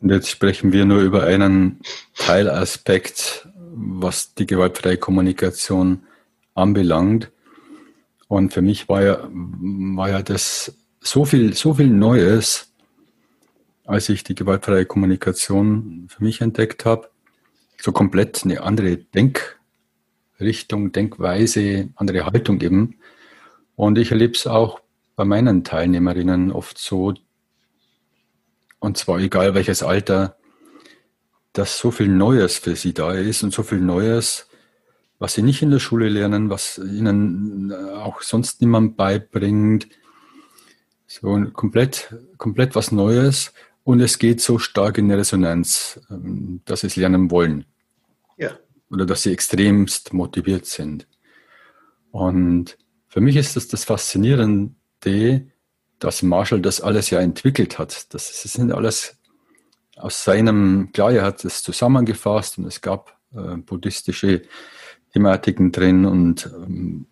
Und jetzt sprechen wir nur über einen Teilaspekt, was die gewaltfreie Kommunikation anbelangt. Und für mich war ja, war ja das so viel, so viel Neues, als ich die gewaltfreie Kommunikation für mich entdeckt habe. So komplett eine andere Denk- Richtung, Denkweise, andere Haltung eben. Und ich erlebe es auch bei meinen Teilnehmerinnen oft so, und zwar egal welches Alter, dass so viel Neues für sie da ist und so viel Neues, was sie nicht in der Schule lernen, was ihnen auch sonst niemand beibringt. So komplett, komplett was Neues und es geht so stark in Resonanz, ähm, dass sie es lernen wollen. Oder dass sie extremst motiviert sind. Und für mich ist das das Faszinierende, dass Marshall das alles ja entwickelt hat. Das, sind alles aus seinem, klar, er hat es zusammengefasst und es gab äh, buddhistische Thematiken drin und ähm,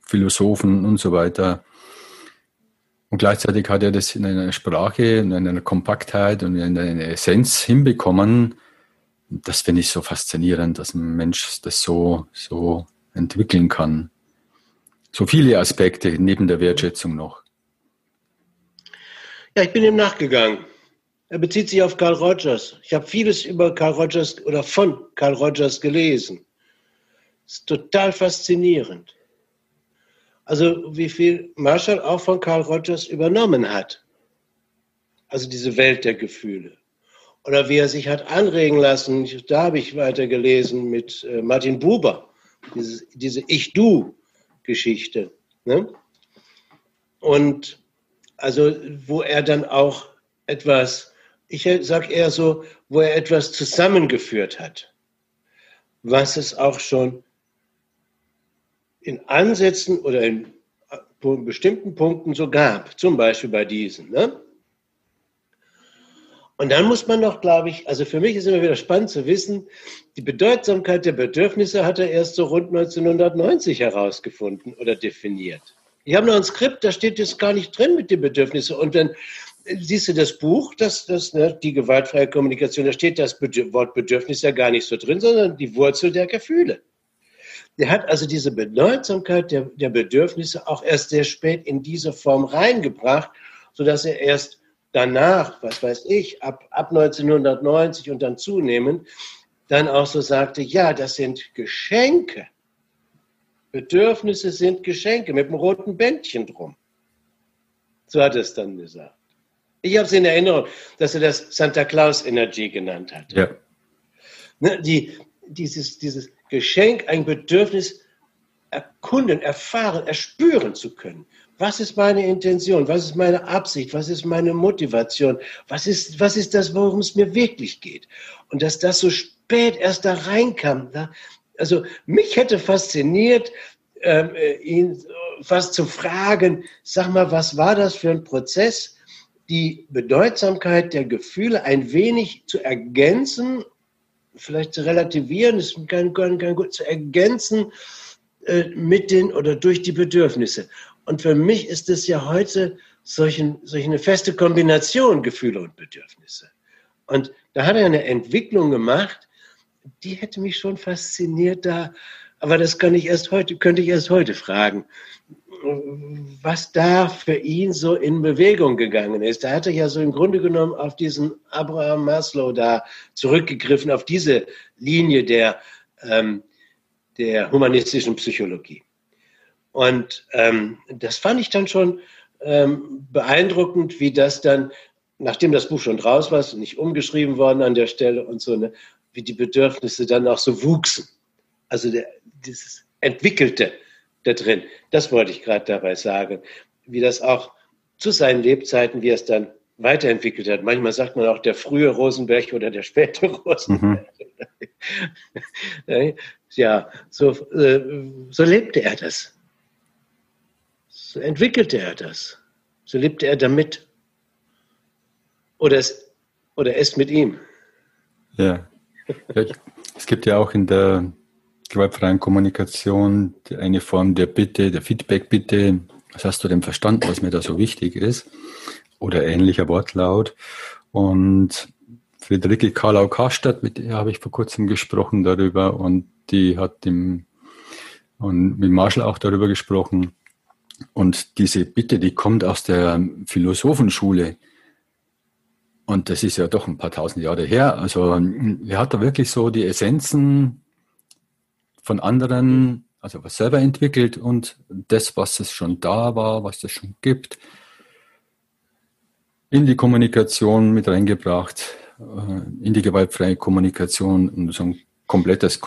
Philosophen und so weiter. Und gleichzeitig hat er das in einer Sprache, in einer Kompaktheit und in einer Essenz hinbekommen, das finde ich so faszinierend, dass ein Mensch das so, so entwickeln kann. So viele Aspekte neben der Wertschätzung noch. Ja, ich bin ihm nachgegangen. Er bezieht sich auf Carl Rogers. Ich habe vieles über Carl Rogers oder von Carl Rogers gelesen. Das ist total faszinierend. Also wie viel Marshall auch von Carl Rogers übernommen hat. Also diese Welt der Gefühle oder wie er sich hat anregen lassen. Da habe ich weitergelesen mit äh, Martin Buber, diese, diese Ich-Du-Geschichte. Ne? Und also, wo er dann auch etwas, ich sage eher so, wo er etwas zusammengeführt hat, was es auch schon in Ansätzen oder in äh, bestimmten Punkten so gab, zum Beispiel bei diesen. Ne? Und dann muss man noch, glaube ich, also für mich ist immer wieder spannend zu wissen, die Bedeutsamkeit der Bedürfnisse hat er erst so rund 1990 herausgefunden oder definiert. Ich habe noch ein Skript, da steht jetzt gar nicht drin mit den Bedürfnissen. Und dann siehst du das Buch, das, das, ne, die gewaltfreie Kommunikation, da steht das Wort Bedürfnis ja gar nicht so drin, sondern die Wurzel der Gefühle. Der hat also diese Bedeutsamkeit der, der Bedürfnisse auch erst sehr spät in diese Form reingebracht, sodass er erst danach, was weiß ich, ab, ab 1990 und dann zunehmend, dann auch so sagte, ja, das sind Geschenke. Bedürfnisse sind Geschenke mit einem roten Bändchen drum. So hat er es dann gesagt. Ich habe es in Erinnerung, dass er das Santa Claus Energy genannt hat. Ja. Ne, die, dieses, dieses Geschenk, ein Bedürfnis erkunden, erfahren, erspüren zu können. Was ist meine Intention? Was ist meine Absicht? Was ist meine Motivation? Was ist, was ist das, worum es mir wirklich geht? Und dass das so spät erst da reinkam. Da, also mich hätte fasziniert, ähm, äh, ihn fast zu fragen, sag mal, was war das für ein Prozess, die Bedeutsamkeit der Gefühle ein wenig zu ergänzen, vielleicht zu relativieren, ist kein, kein, kein gut, zu ergänzen äh, mit den oder durch die Bedürfnisse. Und für mich ist es ja heute solch, solch eine feste Kombination Gefühle und Bedürfnisse. Und da hat er eine Entwicklung gemacht, die hätte mich schon fasziniert da, aber das kann ich erst heute, könnte ich erst heute fragen, was da für ihn so in Bewegung gegangen ist. Da hat er ja so im Grunde genommen auf diesen Abraham Maslow da zurückgegriffen, auf diese Linie der, ähm, der humanistischen Psychologie. Und ähm, das fand ich dann schon ähm, beeindruckend, wie das dann, nachdem das Buch schon draus war, nicht umgeschrieben worden an der Stelle und so, ne, wie die Bedürfnisse dann auch so wuchsen. Also der, dieses Entwickelte da drin. Das wollte ich gerade dabei sagen. Wie das auch zu seinen Lebzeiten, wie er es dann weiterentwickelt hat. Manchmal sagt man auch der frühe Rosenberg oder der späte Rosenberg. Mhm. ja, so, äh, so lebte er das. So entwickelte er das. So lebte er damit. Oder es, oder es mit ihm. Ja. Es gibt ja auch in der gewaltfreien Kommunikation eine Form der Bitte, der Feedback-Bitte. Was hast du denn verstanden, was mir da so wichtig ist? Oder ähnlicher Wortlaut. Und Friederike Karlau Karstadt, mit der habe ich vor kurzem gesprochen darüber und die hat im, und mit Marshall auch darüber gesprochen. Und diese Bitte, die kommt aus der Philosophenschule. Und das ist ja doch ein paar tausend Jahre her. Also er hat da wirklich so die Essenzen von anderen, also was selber entwickelt und das, was es schon da war, was es schon gibt, in die Kommunikation mit reingebracht, äh, in die gewaltfreie Kommunikation und so ein komplettes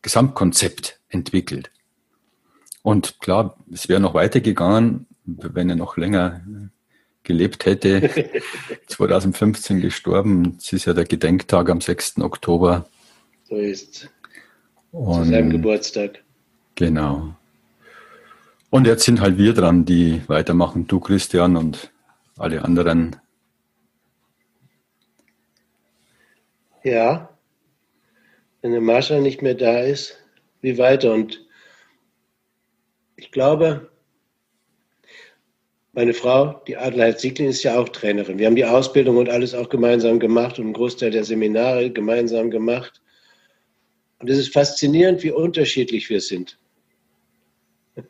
Gesamtkonzept entwickelt. Und klar, es wäre noch weitergegangen, wenn er noch länger gelebt hätte. 2015 gestorben. Es ist ja der Gedenktag am 6. Oktober. So ist und, Zu seinem Geburtstag. Genau. Und jetzt sind halt wir dran, die weitermachen. Du, Christian, und alle anderen. Ja. Wenn der Marshall nicht mehr da ist, wie weiter? Und ich glaube, meine Frau, die Adelheid Sieglin, ist ja auch Trainerin. Wir haben die Ausbildung und alles auch gemeinsam gemacht und einen Großteil der Seminare gemeinsam gemacht. Und es ist faszinierend, wie unterschiedlich wir sind.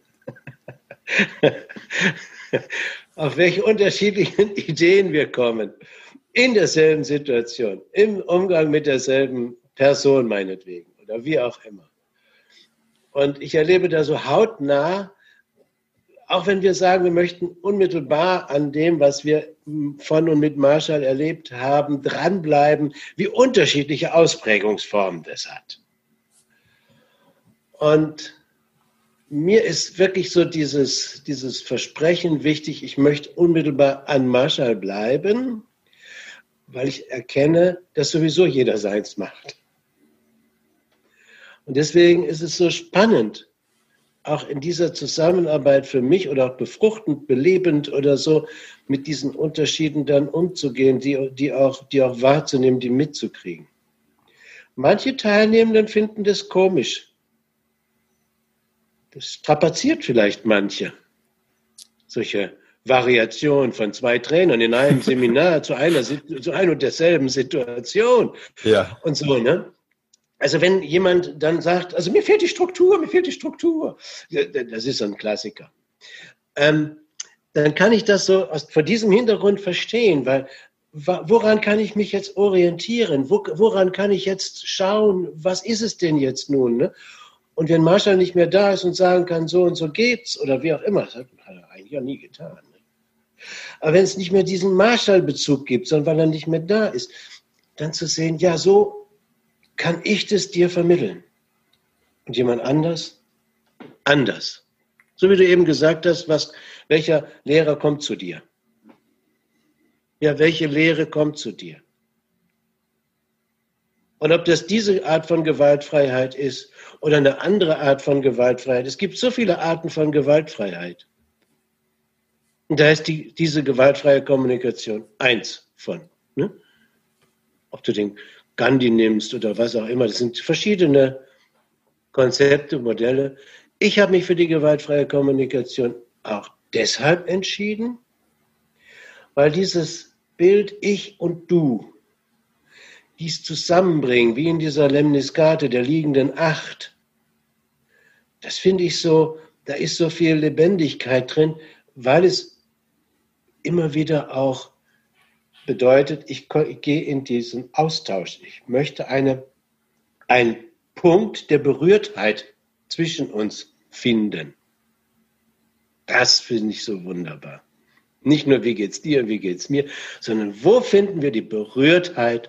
Auf welche unterschiedlichen Ideen wir kommen. In derselben Situation, im Umgang mit derselben Person meinetwegen oder wie auch immer. Und ich erlebe da so hautnah, auch wenn wir sagen, wir möchten unmittelbar an dem, was wir von und mit Marshall erlebt haben, dranbleiben, wie unterschiedliche Ausprägungsformen das hat. Und mir ist wirklich so dieses, dieses Versprechen wichtig, ich möchte unmittelbar an Marshall bleiben, weil ich erkenne, dass sowieso jeder seins macht. Und deswegen ist es so spannend, auch in dieser Zusammenarbeit für mich oder auch befruchtend, belebend oder so, mit diesen Unterschieden dann umzugehen, die, die, auch, die auch wahrzunehmen, die mitzukriegen. Manche Teilnehmenden finden das komisch, das strapaziert vielleicht manche. Solche Variationen von zwei Trainern in einem Seminar zu einer, zu einer und derselben Situation. Ja. Und so, ne? Also wenn jemand dann sagt, also mir fehlt die Struktur, mir fehlt die Struktur, das ist so ein Klassiker. Ähm, dann kann ich das so aus, vor diesem Hintergrund verstehen, weil woran kann ich mich jetzt orientieren? woran kann ich jetzt schauen, was ist es denn jetzt nun? Ne? Und wenn Marshall nicht mehr da ist und sagen kann, so und so geht's oder wie auch immer, das hat, er eigentlich ja nie getan. Ne? Aber wenn es nicht mehr diesen Marshall-Bezug gibt, sondern weil er nicht mehr da ist, dann zu sehen, ja, so kann ich das dir vermitteln. Und jemand anders, anders. So wie du eben gesagt hast, was, welcher Lehrer kommt zu dir? Ja, welche Lehre kommt zu dir? Und ob das diese Art von Gewaltfreiheit ist oder eine andere Art von Gewaltfreiheit. Es gibt so viele Arten von Gewaltfreiheit. Und da ist die, diese gewaltfreie Kommunikation eins von. Ne? Ob du den Gandhi nimmst oder was auch immer, das sind verschiedene Konzepte, Modelle, Ich habe mich für die gewaltfreie Kommunikation auch deshalb entschieden, weil dieses Bild Ich und Du, dies zusammenbringen, wie in dieser Lemniskate der liegenden Acht, das finde ich so, da ist so viel Lebendigkeit drin, weil es immer wieder auch bedeutet, ich, gehe in diesen Austausch. Ich möchte eine, einen Punkt der Berührtheit zwischen uns finden. Das finde ich so wunderbar. Nicht nur, wie geht's dir, wie geht's mir, sondern wo finden wir die Berührtheit,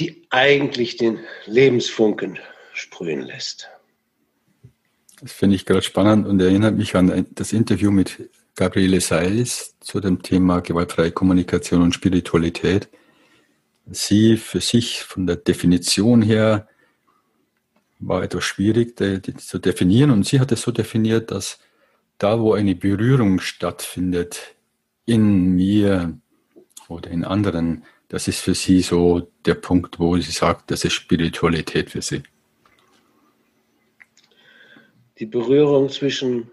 die eigentlich den Lebensfunken sprühen lässt. Das finde ich gerade spannend und erinnert mich an das Interview mit Gabriele Seils zu dem Thema gewaltfreie Kommunikation und Spiritualität. Sie für sich von der Definition her war etwas schwierig zu definieren und sie hat es so definiert, dass da, wo eine Berührung stattfindet in mir oder in anderen, das ist für sie so der Punkt, wo sie sagt, das ist Spiritualität für sie die Berührung zwischen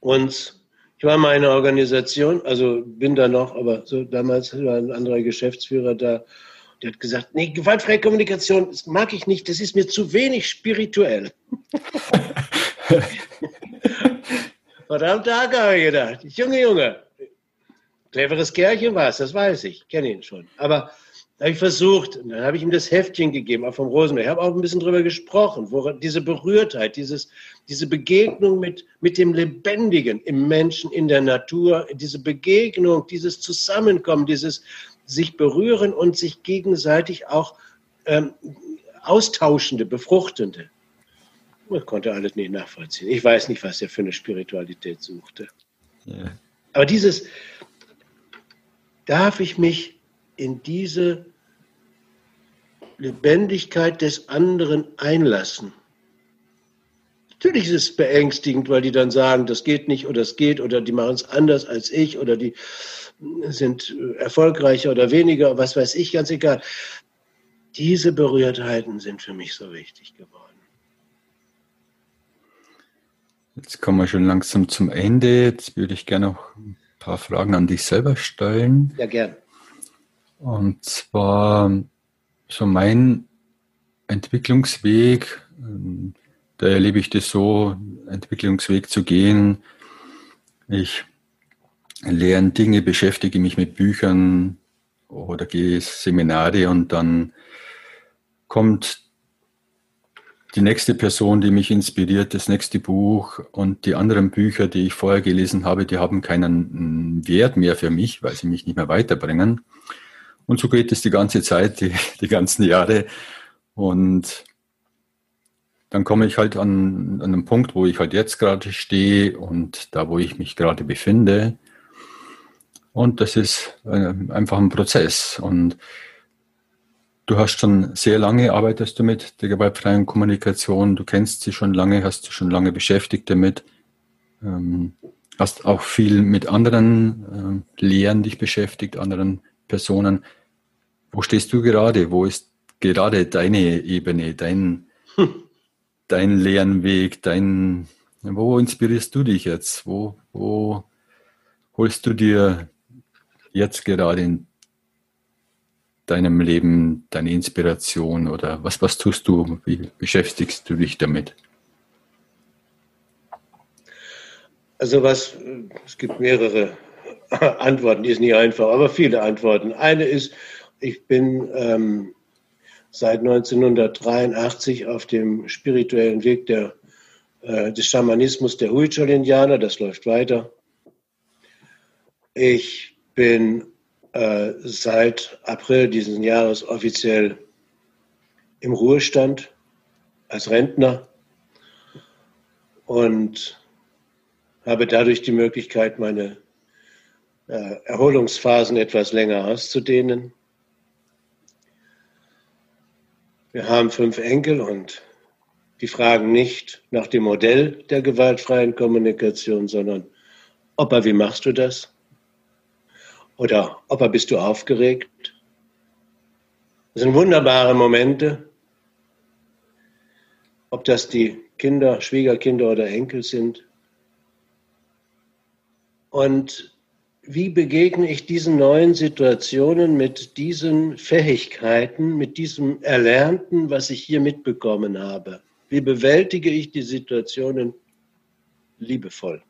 uns. Ich war mal in einer Organisation, also bin da noch, aber so damals war ein anderer Geschäftsführer da, der hat gesagt, nee, gewaltfreie Kommunikation, das mag ich nicht, das ist mir zu wenig spirituell. Verdammt Tag, habe ich gedacht. Junge, Junge. Cleveres Kerlchen war es, das weiß ich, kenne ihn schon. Aber da habe ich versucht, dann habe ich ihm das Heftchen gegeben, auch vom Rosenberg. Ich habe auch ein bisschen drüber gesprochen, wo diese Berührtheit, dieses, diese Begegnung mit, mit dem Lebendigen im Menschen, in der Natur, diese Begegnung, dieses Zusammenkommen, dieses sich berühren und sich gegenseitig auch ähm, austauschende, befruchtende. Man konnte alles nicht nachvollziehen. Ich weiß nicht, was er für eine Spiritualität suchte. Ja. Aber dieses, darf ich mich in diese Lebendigkeit des anderen einlassen. Natürlich ist es beängstigend, weil die dann sagen, das geht nicht oder es geht oder die machen es anders als ich oder die sind erfolgreicher oder weniger, was weiß ich, ganz egal. Diese Berührtheiten sind für mich so wichtig geworden. Jetzt kommen wir schon langsam zum Ende. Jetzt würde ich gerne noch ein paar Fragen an dich selber stellen. Ja, gern. Und zwar so mein Entwicklungsweg, ähm, da erlebe ich das so, Entwicklungsweg zu gehen. Ich lerne Dinge, beschäftige mich mit Büchern oder gehe Seminare und dann kommt die nächste Person, die mich inspiriert, das nächste Buch und die anderen Bücher, die ich vorher gelesen habe, die haben keinen Wert mehr für mich, weil sie mich nicht mehr weiterbringen. Und so geht es die ganze Zeit, die, die ganzen Jahre. Und dann komme ich halt an, an einen Punkt, wo ich halt jetzt gerade stehe und da, wo ich mich gerade befinde. Und das ist äh, einfach ein Prozess. Und du hast schon sehr lange, arbeitest du mit der gewaltfreien Kommunikation, du kennst sie schon lange, hast dich schon lange beschäftigt damit, ähm, hast auch viel mit anderen äh, Lehren dich beschäftigt, anderen Personen. Wo stehst du gerade? Wo ist gerade deine Ebene, dein, hm. dein Lernweg, dein, wo inspirierst du dich jetzt? Wo, wo holst du dir jetzt gerade in deinem Leben deine Inspiration oder was, was tust du? Wie beschäftigst du dich damit? Also was, es gibt mehrere Antworten, die ist nicht einfach, aber viele Antworten. Eine ist, ich bin ähm, seit 1983 auf dem spirituellen Weg der, äh, des Schamanismus der Huichol-Indianer, das läuft weiter. Ich bin äh, seit April dieses Jahres offiziell im Ruhestand als Rentner und habe dadurch die Möglichkeit, meine Erholungsphasen etwas länger auszudehnen. Wir haben fünf Enkel und die fragen nicht nach dem Modell der gewaltfreien Kommunikation, sondern Opa, wie machst du das? Oder Opa, bist du aufgeregt? Das sind wunderbare Momente. Ob das die Kinder, Schwiegerkinder oder Enkel sind. Und wie begegne ich diesen neuen Situationen mit diesen Fähigkeiten, mit diesem Erlernten, was ich hier mitbekommen habe? Wie bewältige ich die Situationen liebevoll?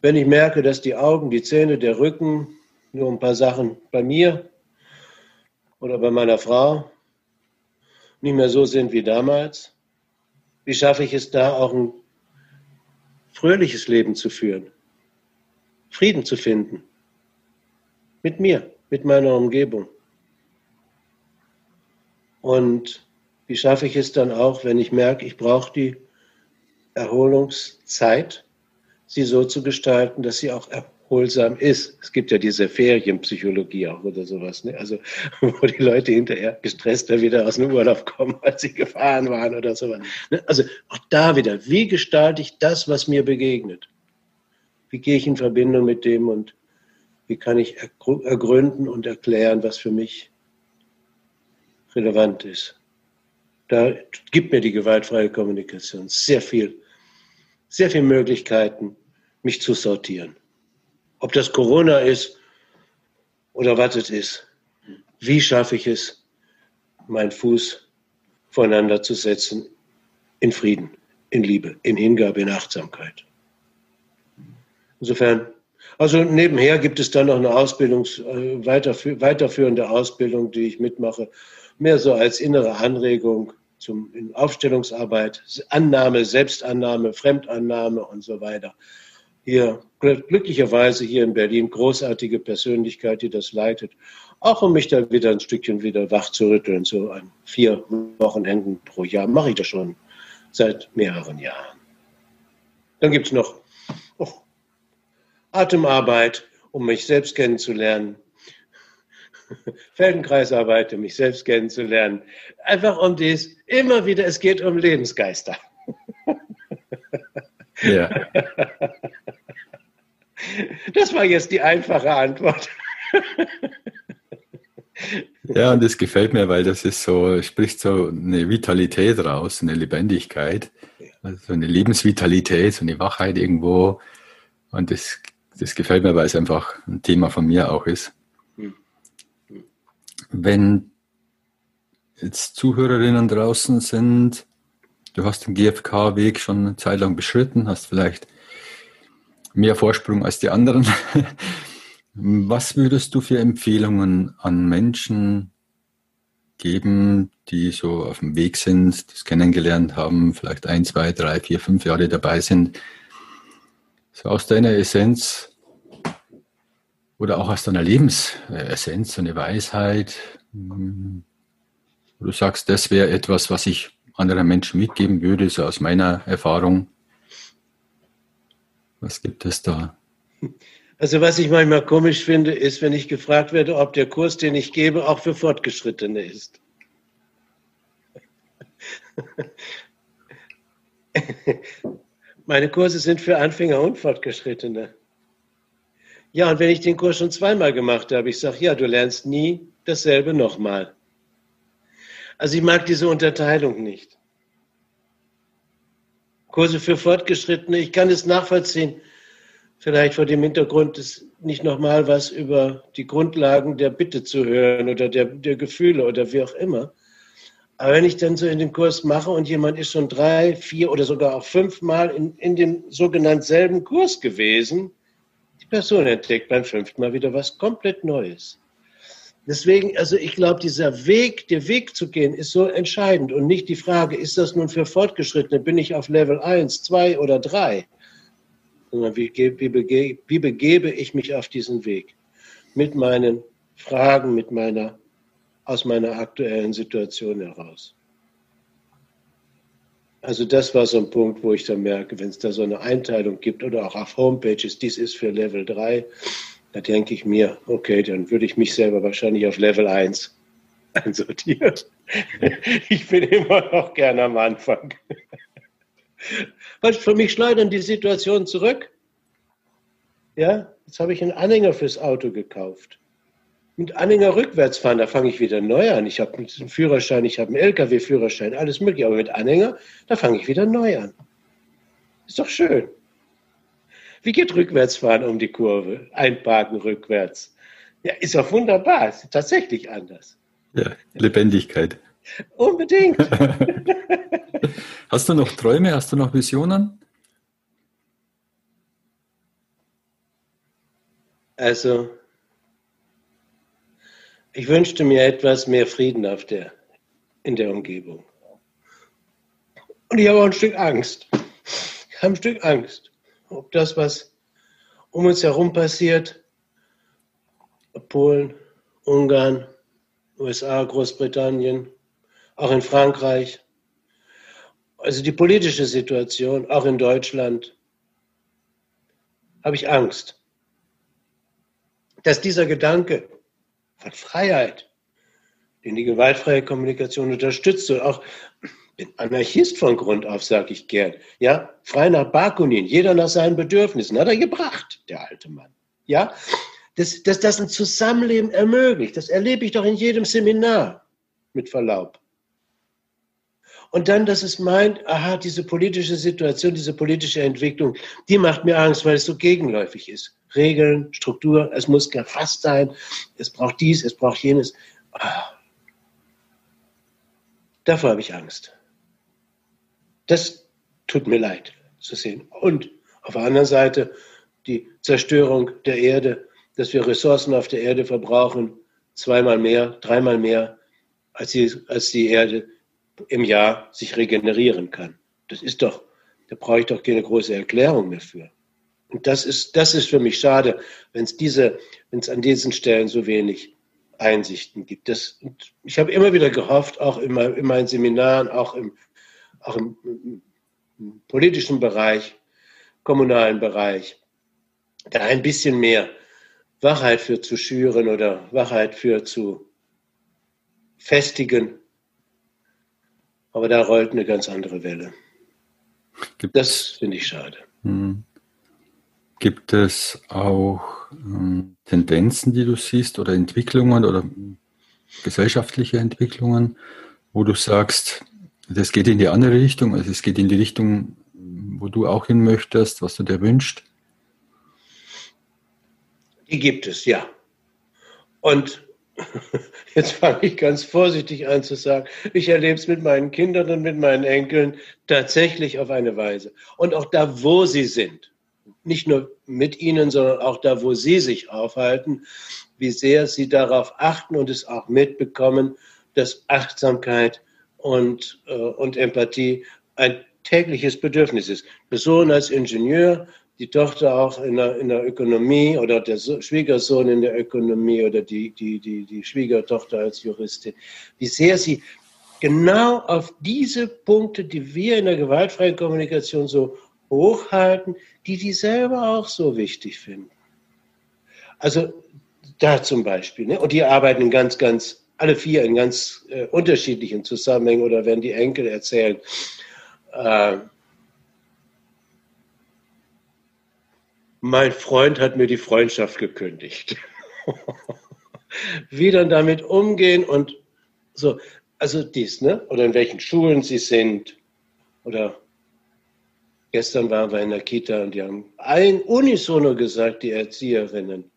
Wenn ich merke, dass die Augen, die Zähne, der Rücken, nur ein paar Sachen bei mir oder bei meiner Frau nicht mehr so sind wie damals, wie schaffe ich es da auch ein fröhliches Leben zu führen? Frieden zu finden. Mit mir, mit meiner Umgebung. Und wie schaffe ich es dann auch, wenn ich merke, ich brauche die Erholungszeit, sie so zu gestalten, dass sie auch erholsam ist. Es gibt ja diese Ferienpsychologie auch oder sowas, ne? also wo die Leute hinterher gestresster wieder aus dem Urlaub kommen, als sie gefahren waren oder sowas. Ne? Also auch da wieder, wie gestalte ich das, was mir begegnet? Wie gehe ich in Verbindung mit dem und wie kann ich ergründen und erklären, was für mich relevant ist. Da gibt mir die gewaltfreie Kommunikation sehr viel, sehr viele Möglichkeiten, mich zu sortieren. Ob das Corona ist oder was es ist. Wie schaffe ich es, meinen Fuß voneinander zu setzen in Frieden, in Liebe, in Hingabe, in Achtsamkeit. Insofern, also nebenher gibt es dann noch eine Ausbildung, äh, weiterführende Ausbildung, die ich mitmache, mehr so als innere Anregung zum in Aufstellungsarbeit, Annahme, Selbstannahme, Fremdannahme und so weiter. Hier glücklicherweise hier in Berlin großartige Persönlichkeit, die das leitet, auch um mich da wieder ein Stückchen wieder wach zu rütteln. So an vier Wochenenden pro Jahr mache ich das schon seit mehreren Jahren. Dann gibt es noch Atemarbeit, um mich selbst kennenzulernen. Feldenkreisarbeit, um mich selbst kennenzulernen. Einfach um dies, immer wieder, es geht um Lebensgeister. Ja. Das war jetzt die einfache Antwort. Ja, und das gefällt mir, weil das ist so, spricht so eine Vitalität raus, eine Lebendigkeit, also eine Lebensvitalität, so eine Wachheit irgendwo. Und das das gefällt mir, weil es einfach ein Thema von mir auch ist. Wenn jetzt Zuhörerinnen draußen sind, du hast den GFK-Weg schon eine Zeit lang beschritten, hast vielleicht mehr Vorsprung als die anderen. Was würdest du für Empfehlungen an Menschen geben, die so auf dem Weg sind, das kennengelernt haben, vielleicht ein, zwei, drei, vier, fünf Jahre dabei sind, so aus deiner Essenz, oder auch aus deiner Lebensessenz, so eine Weisheit, wo du sagst, das wäre etwas, was ich anderen Menschen mitgeben würde, so aus meiner Erfahrung. Was gibt es da? Also was ich manchmal komisch finde, ist, wenn ich gefragt werde, ob der Kurs, den ich gebe, auch für Fortgeschrittene ist. Meine Kurse sind für Anfänger und Fortgeschrittene. Ja, und wenn ich den Kurs schon zweimal gemacht habe, ich sage, ja, du lernst nie dasselbe nochmal. Also ich mag diese Unterteilung nicht. Kurse für Fortgeschrittene, ich kann es nachvollziehen, vielleicht vor dem Hintergrund, ist nicht nochmal was über die Grundlagen der Bitte zu hören oder der, der Gefühle oder wie auch immer. Aber wenn ich dann so in den Kurs mache und jemand ist schon drei, vier oder sogar auch fünfmal in, in dem sogenannten selben Kurs gewesen, Person entdeckt beim fünften Mal wieder was komplett Neues. Deswegen, also ich glaube, dieser Weg, der Weg zu gehen, ist so entscheidend und nicht die Frage, ist das nun für Fortgeschrittene, bin ich auf Level 1, 2 oder 3? Sondern wie, wie, begebe, wie begebe ich mich auf diesen Weg? Mit meinen Fragen, mit meiner, aus meiner aktuellen Situation heraus. Also das war so ein Punkt, wo ich dann merke, wenn es da so eine Einteilung gibt oder auch auf Homepages, dies ist für Level 3, da denke ich mir, okay, dann würde ich mich selber wahrscheinlich auf Level 1 einsortieren. Ich bin immer noch gerne am Anfang. Weil für mich schleudern die Situationen zurück. Ja, jetzt habe ich einen Anhänger fürs Auto gekauft. Mit Anhänger rückwärts fahren, da fange ich wieder neu an. Ich habe einen Führerschein, ich habe einen LKW-Führerschein, alles mögliche. Aber mit Anhänger, da fange ich wieder neu an. Ist doch schön. Wie geht Rückwärtsfahren um die Kurve? Einparken rückwärts. Ja, ist doch wunderbar. Ist tatsächlich anders. Ja, Lebendigkeit. Unbedingt. Hast du noch Träume? Hast du noch Visionen? Also, ich wünschte mir etwas mehr Frieden auf der, in der Umgebung. Und ich habe auch ein Stück Angst. Ich habe ein Stück Angst, ob das, was um uns herum passiert, Polen, Ungarn, USA, Großbritannien, auch in Frankreich, also die politische Situation, auch in Deutschland, habe ich Angst, dass dieser Gedanke, von Freiheit, den die gewaltfreie Kommunikation unterstützt. Und auch bin Anarchist von Grund auf, sage ich gern. Ja, frei nach Bakunin, jeder nach seinen Bedürfnissen, hat er gebracht, der alte Mann. Ja, dass, dass das ein Zusammenleben ermöglicht, das erlebe ich doch in jedem Seminar, mit Verlaub. Und dann, dass es meint, aha, diese politische Situation, diese politische Entwicklung, die macht mir Angst, weil es so gegenläufig ist. Regeln, Struktur, es muss gefasst sein, es braucht dies, es braucht jenes. Ah. Davor habe ich Angst. Das tut mir leid zu sehen. Und auf der anderen Seite die Zerstörung der Erde, dass wir Ressourcen auf der Erde verbrauchen, zweimal mehr, dreimal mehr, als die, als die Erde im Jahr sich regenerieren kann. Das ist doch, da brauche ich doch keine große Erklärung mehr für. Und das ist, das ist für mich schade, wenn es diese, wenn es an diesen Stellen so wenig Einsichten gibt. Das, und ich habe immer wieder gehofft, auch in, in meinen Seminaren, auch im, auch im, im politischen Bereich, kommunalen Bereich, da ein bisschen mehr Wachheit für zu schüren oder Wachheit für zu festigen. Aber da rollt eine ganz andere Welle. Gibt das finde ich schade. Hm. Gibt es auch ähm, Tendenzen, die du siehst oder Entwicklungen oder gesellschaftliche Entwicklungen, wo du sagst, das geht in die andere Richtung, also es geht in die Richtung, wo du auch hin möchtest, was du dir wünschst? Die gibt es, ja. Und jetzt fange ich ganz vorsichtig an zu sagen, ich erlebe es mit meinen Kindern und mit meinen Enkeln tatsächlich auf eine Weise. Und auch da, wo sie sind nicht nur mit ihnen, sondern auch da, wo sie sich aufhalten, wie sehr sie darauf achten und es auch mitbekommen, dass Achtsamkeit und, äh, und Empathie ein tägliches Bedürfnis ist. Der Sohn als Ingenieur, die Tochter auch in der, in der Ökonomie oder der so Schwiegersohn in der Ökonomie oder die, die, die, die Schwiegertochter als Juristin, wie sehr sie genau auf diese Punkte, die wir in der gewaltfreien Kommunikation so hochhalten, die die selber auch so wichtig finden. Also da zum Beispiel. Ne? Und die arbeiten ganz, ganz, alle vier in ganz äh, unterschiedlichen Zusammenhängen oder wenn die Enkel erzählen. Äh, mein Freund hat mir die Freundschaft gekündigt. Wie dann damit umgehen und so, also dies, ne? Oder in welchen Schulen sie sind oder Gestern waren wir in der Kita und die haben ein unisono gesagt, die Erzieherinnen,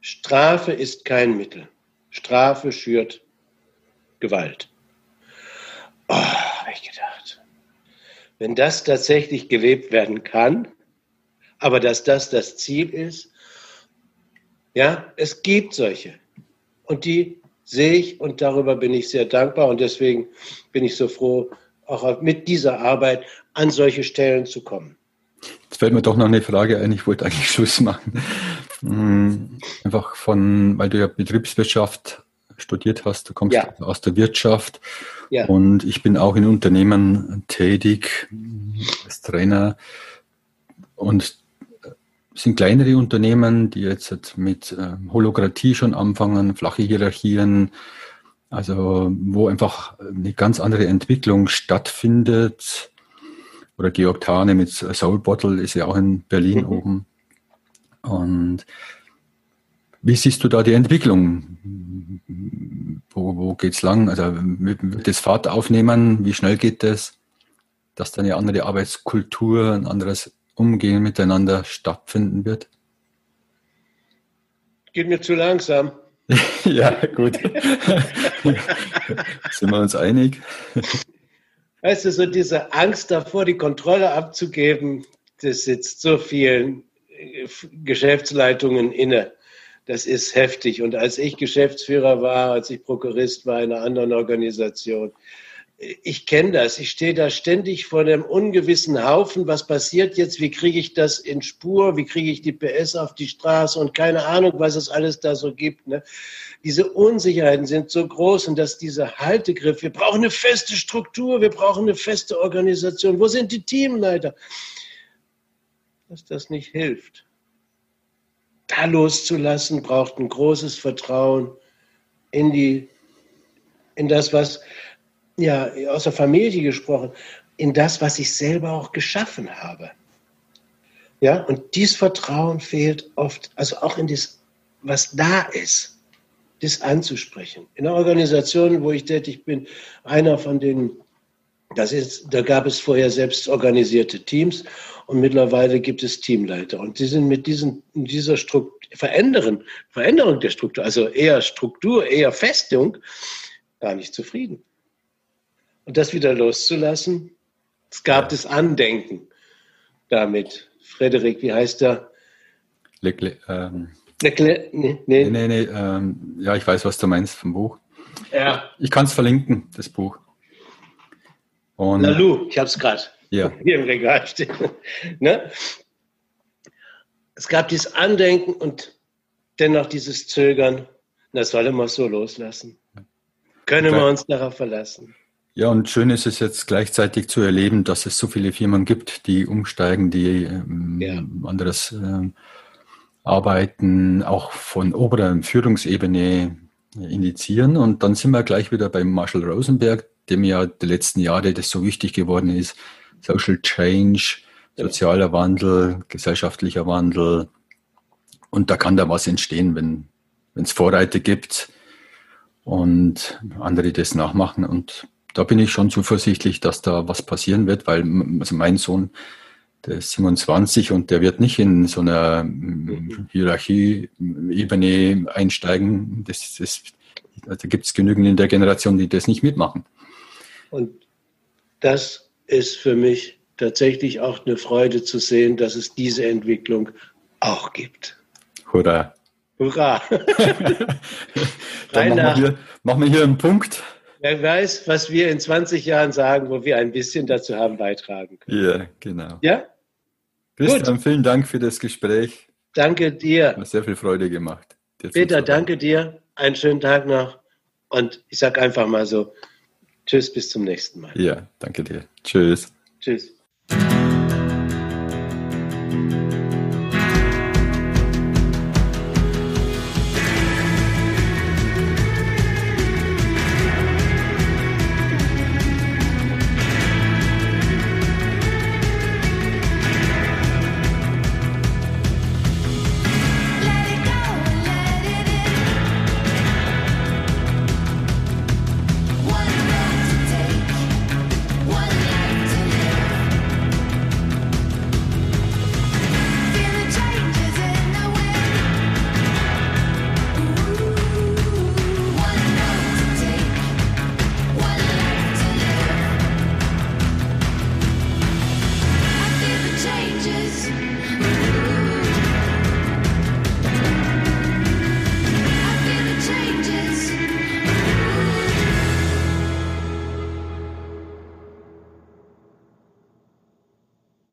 Strafe ist kein Mittel. Strafe schürt Gewalt. Oh, habe ich gedacht. Wenn das tatsächlich gelebt werden kann, aber dass das das Ziel ist, ja, es gibt solche. Und die sehe ich und darüber bin ich sehr dankbar und deswegen bin ich so froh, auch mit dieser Arbeit an solche Stellen zu kommen. Jetzt fällt mir doch noch eine Frage ein, ich wollte eigentlich Schluss machen. Hm, einfach von, weil du ja Betriebswirtschaft studiert hast, du kommst ja. aus der Wirtschaft ja. und ich bin auch in Unternehmen tätig als Trainer und es sind kleinere Unternehmen, die jetzt mit ähm, Holokratie schon anfangen, flache Hierarchien, also wo einfach eine ganz andere Entwicklung stattfindet. Oder Georg Thane mit Soul Bottle ist ja auch in Berlin mhm. oben. Und Wie siehst du da die Entwicklung? Wo, wo geht es lang? Also wird das Fahrt aufnehmen? Wie schnell geht das? Dass da eine andere Arbeitskultur, ein anderes Umgehen miteinander stattfinden wird? Geht mir zu langsam. ja, gut. Sind wir uns einig? Weißt du, so diese Angst davor, die Kontrolle abzugeben, das sitzt so vielen äh, Geschäftsleitungen inne. Das ist heftig. Und als ich Geschäftsführer war, als ich Prokurist war in einer anderen Organisation, ich kenne das. Ich stehe da ständig vor einem ungewissen Haufen. Was passiert jetzt? Wie kriege ich das in Spur? Wie kriege ich die PS auf die Straße? Und keine Ahnung, was es alles da so gibt. Ne? Diese Unsicherheiten sind so groß und dass dieser Haltegriff, wir brauchen eine feste Struktur, wir brauchen eine feste Organisation. Wo sind die Teamleiter? Dass das nicht hilft. Da loszulassen, braucht ein großes Vertrauen in die, in das, was ja, aus der Familie gesprochen, in das, was ich selber auch geschaffen habe. Ja, und dieses Vertrauen fehlt oft, also auch in das, was da ist, das anzusprechen. In der Organisation, wo ich tätig bin, einer von den, das ist, da gab es vorher selbst organisierte Teams und mittlerweile gibt es Teamleiter. Und die sind mit diesen, dieser Struktur, Verändern, Veränderung der Struktur, also eher Struktur, eher Festung, gar nicht zufrieden und das wieder loszulassen. Es gab das Andenken damit. Frederik, wie heißt er? Leclerc. Ähm, Leclerc? Nee, nee. nee, nee ähm, ja, ich weiß, was du meinst vom Buch. Ja. Ich kann es verlinken, das Buch. Und, Lalu, ich habe es gerade ja. hier im Regal stehen. ne? Es gab dieses Andenken und dennoch dieses Zögern. Das soll immer so loslassen. Können wir uns darauf verlassen? Ja, und schön ist es jetzt gleichzeitig zu erleben, dass es so viele Firmen gibt, die umsteigen, die ähm, ja. anderes äh, Arbeiten auch von oberer Führungsebene initiieren. Und dann sind wir gleich wieder beim Marshall Rosenberg, dem ja die letzten Jahre das so wichtig geworden ist. Social Change, sozialer Wandel, gesellschaftlicher Wandel. Und da kann da was entstehen, wenn es Vorreiter gibt und andere das nachmachen. Und da bin ich schon zuversichtlich, dass da was passieren wird, weil also mein Sohn, der ist 27 und der wird nicht in so einer mhm. Hierarchie-Ebene einsteigen. Das, das, da gibt es genügend in der Generation, die das nicht mitmachen. Und das ist für mich tatsächlich auch eine Freude zu sehen, dass es diese Entwicklung auch gibt. Hurra! Hurra! Dann machen wir, machen wir hier einen Punkt. Wer weiß, was wir in 20 Jahren sagen, wo wir ein bisschen dazu haben beitragen können. Ja, genau. Ja? Christian, Gut. vielen Dank für das Gespräch. Danke dir. Hat sehr viel Freude gemacht. Peter, danke dir. Einen schönen Tag noch. Und ich sage einfach mal so, tschüss, bis zum nächsten Mal. Ja, danke dir. Tschüss. Tschüss.